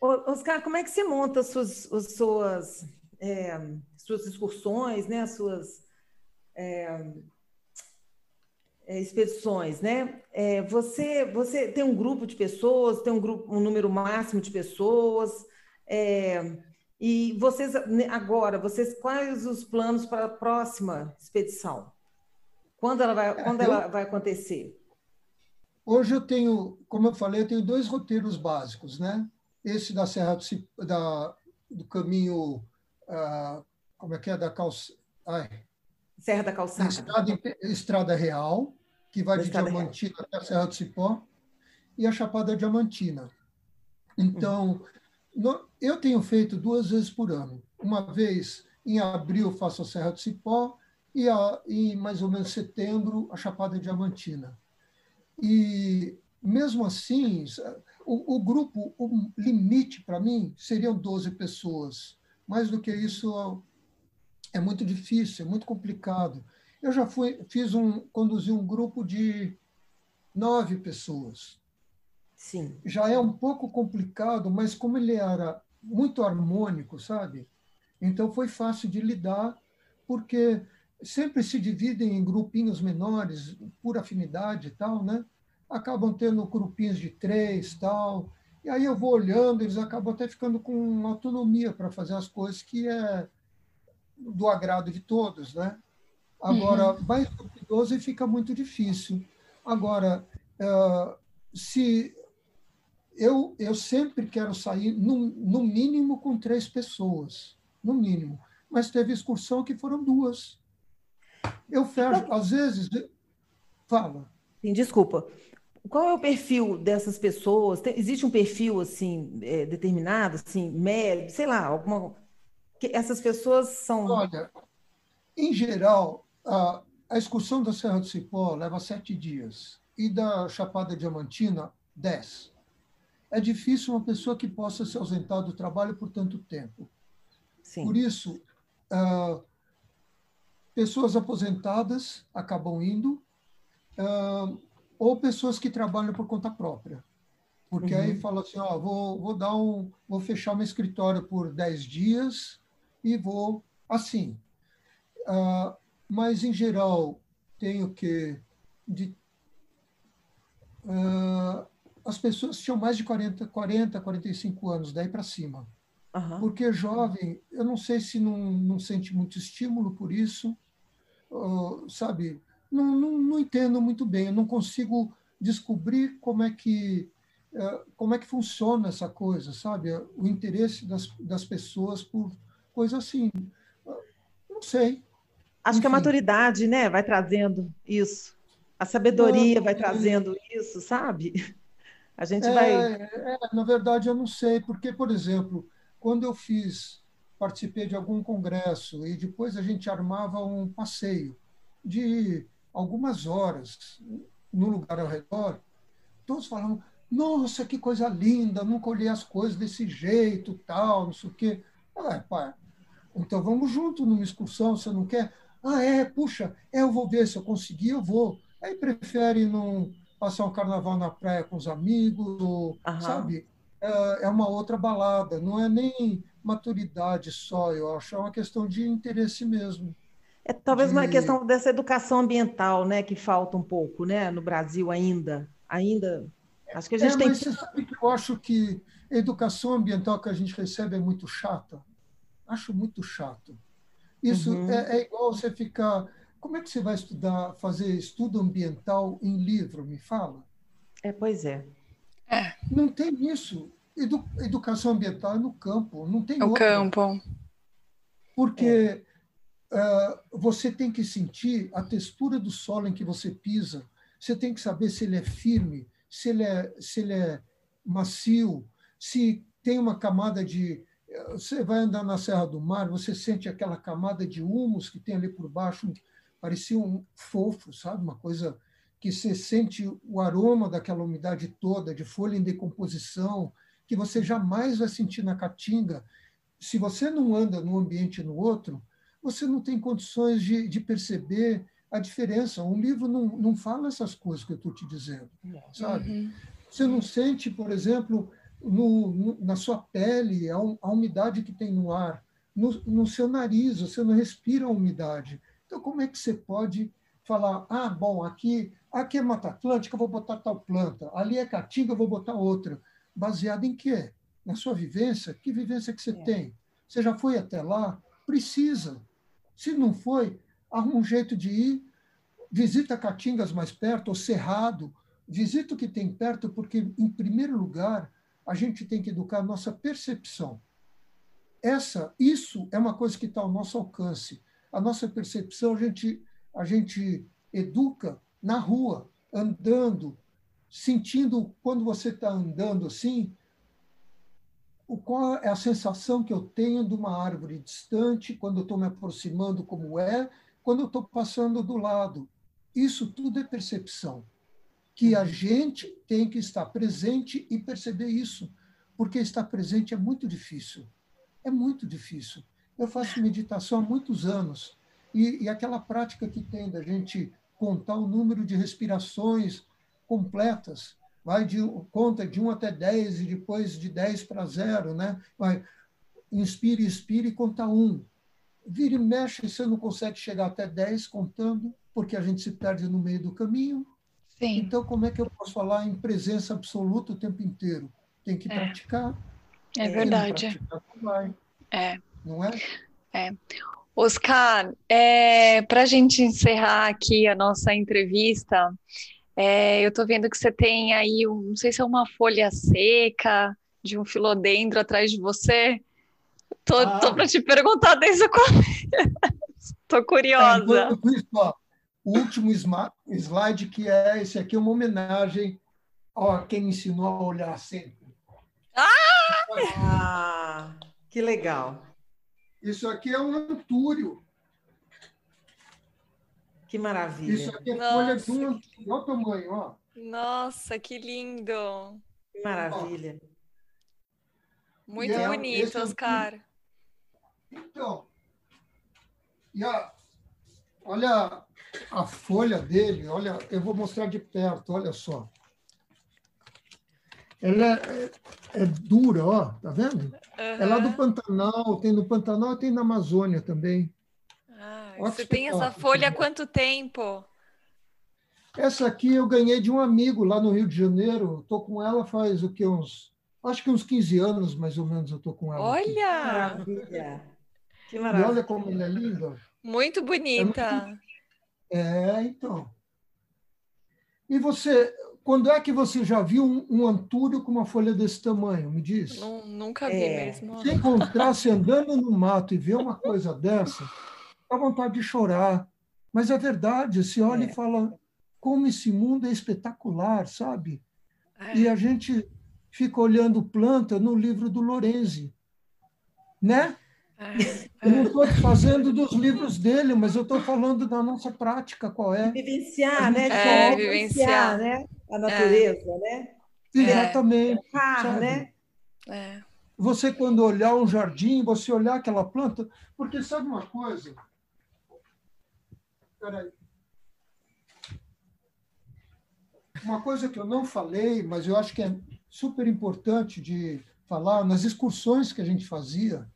Oscar, como é que você monta as suas, as suas, é, suas excursões, né? as suas é, é, expedições? Né? É, você, você tem um grupo de pessoas, tem um, grupo, um número máximo de pessoas, é, e vocês, né, agora, vocês quais os planos para a próxima expedição? Quando ela vai, quando ela vai acontecer? Hoje eu tenho, como eu falei, eu tenho dois roteiros básicos, né? esse da Serra do, da, do caminho, uh, como é que é, da calça... Ai, Serra da Calçada. Estrada, Estrada Real, que vai de Diamantina Real. até a Serra do Cipó, e a Chapada Diamantina. Então, no, eu tenho feito duas vezes por ano. Uma vez em abril faço a Serra do Cipó e a, em mais ou menos setembro a Chapada Diamantina. E mesmo assim, o, o grupo, o limite para mim seriam 12 pessoas. Mais do que isso é muito difícil, é muito complicado. Eu já fui, fiz um, conduzi um grupo de nove pessoas. Sim. Já é um pouco complicado, mas como ele era muito harmônico, sabe? Então foi fácil de lidar, porque sempre se dividem em grupinhos menores por afinidade e tal, né? acabam tendo grupinhos de três tal. E aí eu vou olhando, eles acabam até ficando com autonomia para fazer as coisas que é do agrado de todos, né? Agora, uhum. mais do que 12 fica muito difícil. Agora, uh, se eu, eu sempre quero sair, no, no mínimo, com três pessoas, no mínimo. Mas teve excursão que foram duas. Eu fecho, às vezes, fala. Sim, desculpa. Qual é o perfil dessas pessoas? Tem, existe um perfil assim é, determinado, assim, médio, sei lá, alguma que essas pessoas são. Olha, em geral, a, a excursão da Serra do Cipó leva sete dias e da Chapada Diamantina dez. É difícil uma pessoa que possa se ausentar do trabalho por tanto tempo. Sim. Por isso, uh, pessoas aposentadas acabam indo, uh, ou pessoas que trabalham por conta própria. Porque uhum. aí fala assim, ó, vou, vou dar um, vou fechar meu escritório por 10 dias e vou assim. Uh, mas, em geral, tenho que... De, uh, as pessoas tinham mais de 40, 40 45 anos, daí para cima. Uhum. Porque jovem, eu não sei se não, não sente muito estímulo por isso, uh, sabe? Não, não, não, entendo muito bem, eu não consigo descobrir como é que uh, como é que funciona essa coisa, sabe? O interesse das, das pessoas por coisa assim. Não sei. Acho Enfim. que a maturidade, né, vai trazendo isso. A sabedoria vai trazendo isso, sabe? A gente é, vai. É, na verdade, eu não sei, porque, por exemplo, quando eu fiz, participei de algum congresso e depois a gente armava um passeio de algumas horas no lugar ao redor, todos falavam: Nossa, que coisa linda, nunca olhei as coisas desse jeito, tal, não sei o quê. Ah, pai, então vamos junto numa excursão, você não quer? Ah, é, puxa, é, eu vou ver, se eu conseguir, eu vou. Aí prefere não passar um carnaval na praia com os amigos, ou, sabe? é, é uma outra balada, não é nem maturidade só, eu acho, é uma questão de interesse mesmo. É talvez de... uma questão dessa educação ambiental, né, que falta um pouco, né, no Brasil ainda, ainda. Acho que a gente é, tem. Mas você sabe que eu acho que a educação ambiental que a gente recebe é muito chata. Acho muito chato. Isso uhum. é, é igual você ficar. Como é que você vai estudar, fazer estudo ambiental em livro? Me fala. É, pois é. É. Não tem isso. Edu, educação ambiental é no campo, não tem O campo. Porque é. uh, você tem que sentir a textura do solo em que você pisa, você tem que saber se ele é firme, se ele é, se ele é macio, se tem uma camada de. Você vai andar na Serra do Mar, você sente aquela camada de humus que tem ali por baixo, parecia um fofo, sabe? Uma coisa que você sente o aroma daquela umidade toda, de folha em decomposição, que você jamais vai sentir na caatinga. Se você não anda num ambiente e no outro, você não tem condições de, de perceber a diferença. Um livro não, não fala essas coisas que eu estou te dizendo, sabe? Uhum. Você não sente, por exemplo, no, no, na sua pele a, a, umidade que tem no ar, no, no seu nariz, você não respira a umidade. Então, como é que você pode falar, ah, bom, aqui, aqui é Mata Atlântica, eu vou botar tal planta, ali é Caatinga, eu vou botar outra. Baseado em quê? Na sua vivência? Que vivência que você é. tem? Você já foi até lá? Precisa. Se não foi, arruma um jeito de ir, visita Caatingas mais perto, ou Cerrado, visita o que tem perto, porque, em primeiro lugar, a gente tem que educar a nossa percepção. Essa, isso é uma coisa que está ao nosso alcance. A nossa percepção, a gente a gente educa na rua, andando, sentindo quando você está andando assim, o qual é a sensação que eu tenho de uma árvore distante, quando estou me aproximando, como é, quando estou passando do lado. Isso tudo é percepção. Que a gente tem que estar presente e perceber isso, porque estar presente é muito difícil. É muito difícil. Eu faço meditação há muitos anos e, e aquela prática que tem da gente contar o número de respirações completas, vai de conta de 1 até 10 e depois de 10 para 0, né? Vai inspire, expire e conta 1. Vira e mexe, você não consegue chegar até 10 contando, porque a gente se perde no meio do caminho. Sim. Então, como é que eu posso falar em presença absoluta o tempo inteiro? Tem que é. praticar. É verdade. Praticar, vai. É. Não é? É. Oscar, é, para a gente encerrar aqui a nossa entrevista, é, eu estou vendo que você tem aí, um, não sei se é uma folha seca de um filodendro atrás de você. Tô, ah. tô para te perguntar desde o começo. Estou curiosa. É, isso, ó, o último slide, que é esse aqui, é uma homenagem a quem me ensinou a olhar sempre. Ah! que legal. Isso aqui é um antúrio. Que maravilha. Isso aqui é Nossa. folha de um antúrio. Olha o tamanho, ó. Nossa, que lindo. Que maravilha. Muito é, bonito, Oscar. Então, e a, olha a folha dele, olha, eu vou mostrar de perto, olha só. Ela é, é dura, ó, tá vendo? Uhum. É lá do Pantanal, tem no Pantanal e tem na Amazônia também. Ah, você tem essa folha há quanto tempo? Essa aqui eu ganhei de um amigo lá no Rio de Janeiro. Estou com ela faz o que uns, acho que uns 15 anos mais ou menos eu estou com ela. Olha! Aqui. Maravilha! Que maravilha! E olha como ela é linda. Muito bonita. É, muito... é, então. E você, quando é que você já viu um, um antúrio com uma folha desse tamanho? Me diz. Não, nunca vi é. mesmo. Se encontrasse andando no mato e ver uma coisa dessa, dá vontade de chorar. Mas é verdade, você olha é. e fala como esse mundo é espetacular, sabe? É. E a gente fica olhando planta no livro do Lorenzi, né? É. Eu não estou fazendo dos livros dele, mas eu estou falando da nossa prática, qual é? Vivenciar, né? É, vivenciar, né? A natureza, é. né? Exatamente. É. né? É. Você, quando olhar um jardim, você olhar aquela planta, porque sabe uma coisa? Peraí. Uma coisa que eu não falei, mas eu acho que é super importante de falar, nas excursões que a gente fazia,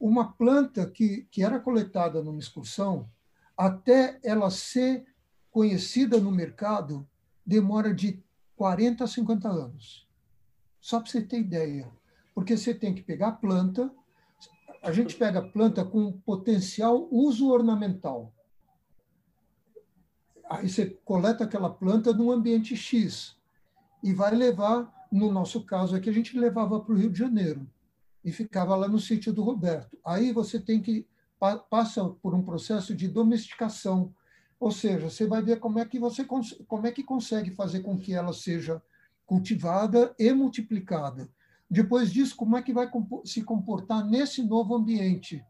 uma planta que, que era coletada numa excursão, até ela ser conhecida no mercado, demora de 40 a 50 anos. Só para você ter ideia. Porque você tem que pegar a planta, a gente pega a planta com potencial uso ornamental. Aí você coleta aquela planta num ambiente X e vai levar, no nosso caso aqui, a gente levava para o Rio de Janeiro e ficava lá no sítio do Roberto. Aí você tem que passa por um processo de domesticação, ou seja, você vai ver como é que você como é que consegue fazer com que ela seja cultivada e multiplicada. Depois disso, como é que vai se comportar nesse novo ambiente?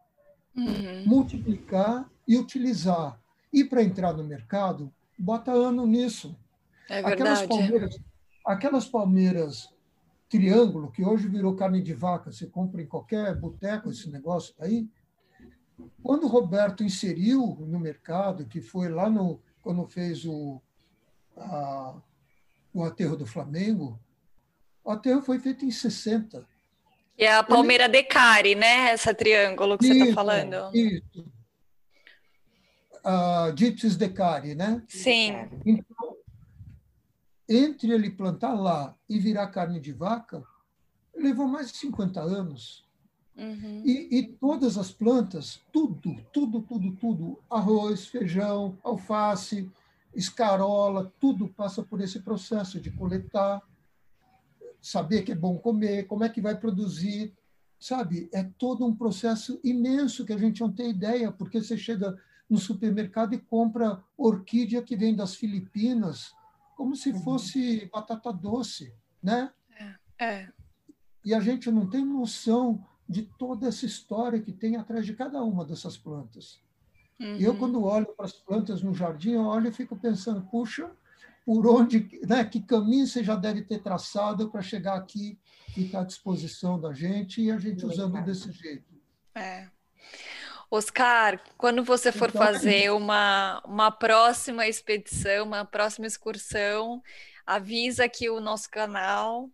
Uhum. Multiplicar e utilizar. E para entrar no mercado, bota ano nisso. É verdade. Aquelas palmeiras, aquelas palmeiras triângulo, que hoje virou carne de vaca, você compra em qualquer boteco esse negócio aí. Quando o Roberto inseriu no mercado, que foi lá no quando fez o, a, o aterro do Flamengo, o aterro foi feito em 60. E é a palmeira Ele... Decari, né? Essa triângulo que isso, você está falando. Isso. A Gypsies Decari, né? Sim. Então, entre ele plantar lá e virar carne de vaca, levou mais de 50 anos. Uhum. E, e, todas as plantas, tudo, tudo, tudo, tudo, arroz, feijão, alface, escarola, tudo passa por esse processo de coletar, saber que é bom comer, como é que vai produzir, sabe? É todo um processo imenso que a gente não tem ideia, porque você chega no supermercado e compra orquídea que vem das Filipinas, como se uhum. fosse batata doce, né? É, é. E a gente não tem noção de toda essa história que tem atrás de cada uma dessas plantas. Uhum. Eu, quando olho para as plantas no jardim, eu olho e fico pensando, puxa, por onde, né, que caminho você já deve ter traçado para chegar aqui e estar à disposição da gente e a gente usando desse jeito. É. Oscar, quando você for então, fazer uma, uma próxima expedição, uma próxima excursão, avisa aqui o nosso canal,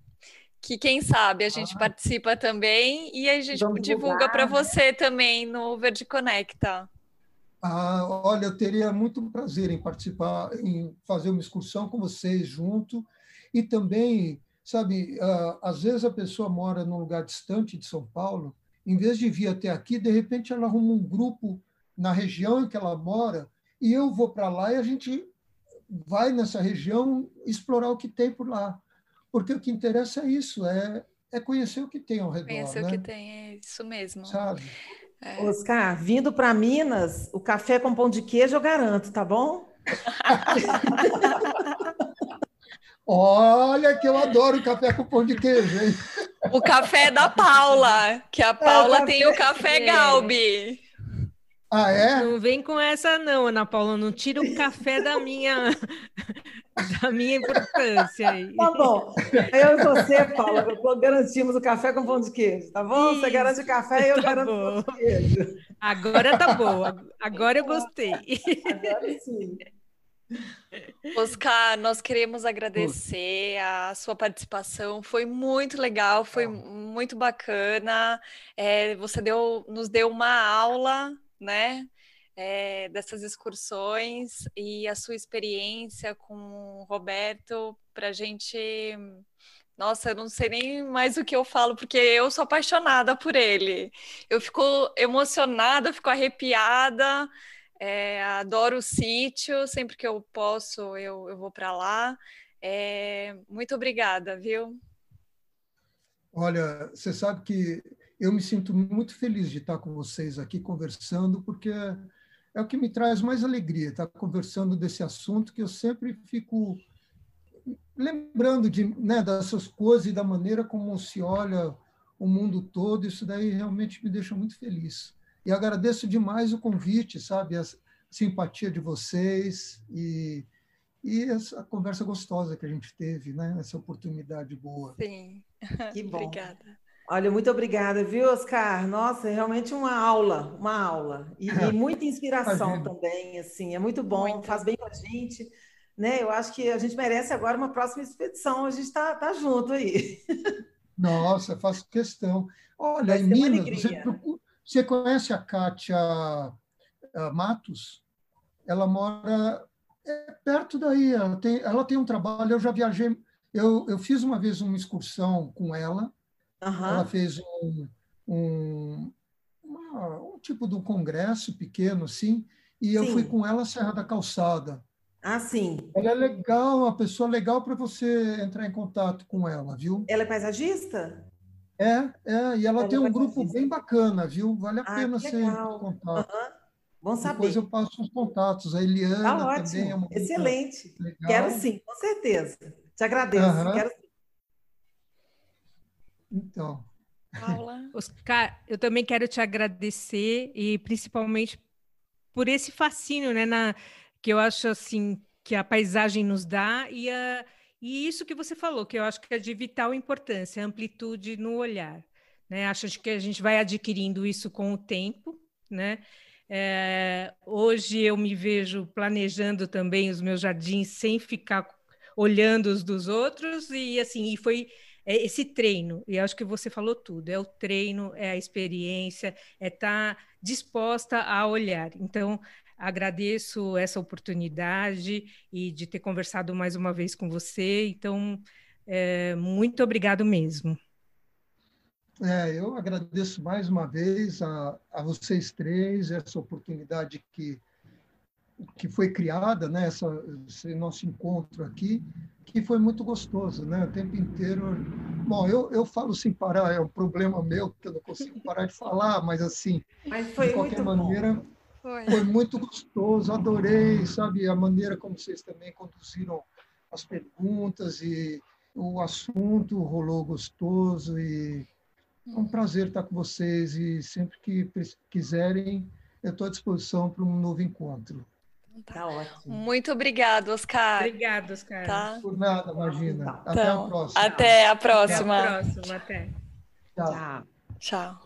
que quem sabe a gente ah. participa também e a gente Vamos divulga para né? você também no Verde Conecta. Ah, olha, eu teria muito prazer em participar, em fazer uma excursão com vocês junto e também, sabe, ah, às vezes a pessoa mora num lugar distante de São Paulo em vez de vir até aqui, de repente ela arruma um grupo na região em que ela mora e eu vou para lá e a gente vai nessa região explorar o que tem por lá. Porque o que interessa é isso, é, é conhecer o que tem ao redor. Conhecer né? o que tem, é isso mesmo. Sabe? É. Oscar, vindo para Minas, o café com pão de queijo eu garanto, tá bom? Olha que eu adoro café com pão de queijo, hein? O café da Paula, que a é, Paula é, tem o café é. Galbi. Ah, é? Não vem com essa não, Ana Paula, não tira o café da minha da minha importância aí. Tá bom. Eu e você, Paula, garantimos o café com pão de queijo, tá bom? Isso. Você garante o café e eu tá garanto bom. o pão de queijo. Agora tá bom. Agora eu gostei. Agora sim. Oscar, nós queremos agradecer a sua participação. Foi muito legal, foi muito bacana. É, você deu, nos deu uma aula, né? É, dessas excursões e a sua experiência com o Roberto para a gente. Nossa, eu não sei nem mais o que eu falo, porque eu sou apaixonada por ele. Eu fico emocionada, fico arrepiada. É, adoro o sítio, sempre que eu posso eu, eu vou para lá. É, muito obrigada, viu? Olha, você sabe que eu me sinto muito feliz de estar com vocês aqui conversando, porque é o que me traz mais alegria, estar conversando desse assunto que eu sempre fico lembrando de, né, dessas coisas e da maneira como se olha o mundo todo. Isso daí realmente me deixa muito feliz. E agradeço demais o convite, sabe? A simpatia de vocês e, e essa conversa gostosa que a gente teve, né? Essa oportunidade boa. Sim. Que bom. Obrigada. Olha, muito obrigada, viu, Oscar? Nossa, é realmente uma aula, uma aula. E, e muita inspiração também, assim. É muito bom, muito. faz bem para a gente. Né? Eu acho que a gente merece agora uma próxima expedição. A gente está tá junto aí. Nossa, faço questão. Olha, em Minas, você procura, você conhece a Kátia Matos? Ela mora é, perto daí. Ela tem, ela tem um trabalho. Eu já viajei. Eu, eu fiz uma vez uma excursão com ela. Uhum. Ela fez um, um, uma, um tipo de um congresso pequeno, assim, e eu sim. fui com ela à Serra da Calçada. Ah, sim. Ela é legal, uma pessoa legal para você entrar em contato com ela, viu? Ela é paisagista? É, é, e ela, ela tem um grupo bem bacana, viu? Vale a ah, pena ser contato. Uhum. Bom saber. Depois eu passo os contatos. A Eliana tá ótimo. também é uma Excelente. Legal. Quero sim, com certeza. Te agradeço. Uhum. Quero Então. Paula. Oscar, eu também quero te agradecer e principalmente por esse fascínio, né, na, que eu acho assim que a paisagem nos dá e a e isso que você falou, que eu acho que é de vital importância, amplitude no olhar. Né? Acho que a gente vai adquirindo isso com o tempo. Né? É, hoje eu me vejo planejando também os meus jardins sem ficar olhando os dos outros, e assim, e foi é esse treino, e acho que você falou tudo, é o treino, é a experiência, é estar tá disposta a olhar. Então, Agradeço essa oportunidade e de ter conversado mais uma vez com você. Então, é, muito obrigado mesmo. É, eu agradeço mais uma vez a, a vocês três essa oportunidade que que foi criada, né, essa, esse nosso encontro aqui, que foi muito gostoso, né, o tempo inteiro. Bom, eu, eu falo sem parar, é um problema meu, que eu não consigo parar de falar, mas assim, mas de qualquer maneira, bom. Foi. Foi muito gostoso, adorei, sabe, a maneira como vocês também conduziram as perguntas e o assunto rolou gostoso e é um prazer estar com vocês e sempre que quiserem, eu estou à disposição para um novo encontro. Tá ótimo. Muito obrigado, Oscar. Obrigado, Oscar. Tá? Por nada, imagina. Então, até a próxima. Até a próxima. Até a próxima, até. Tchau. Tchau.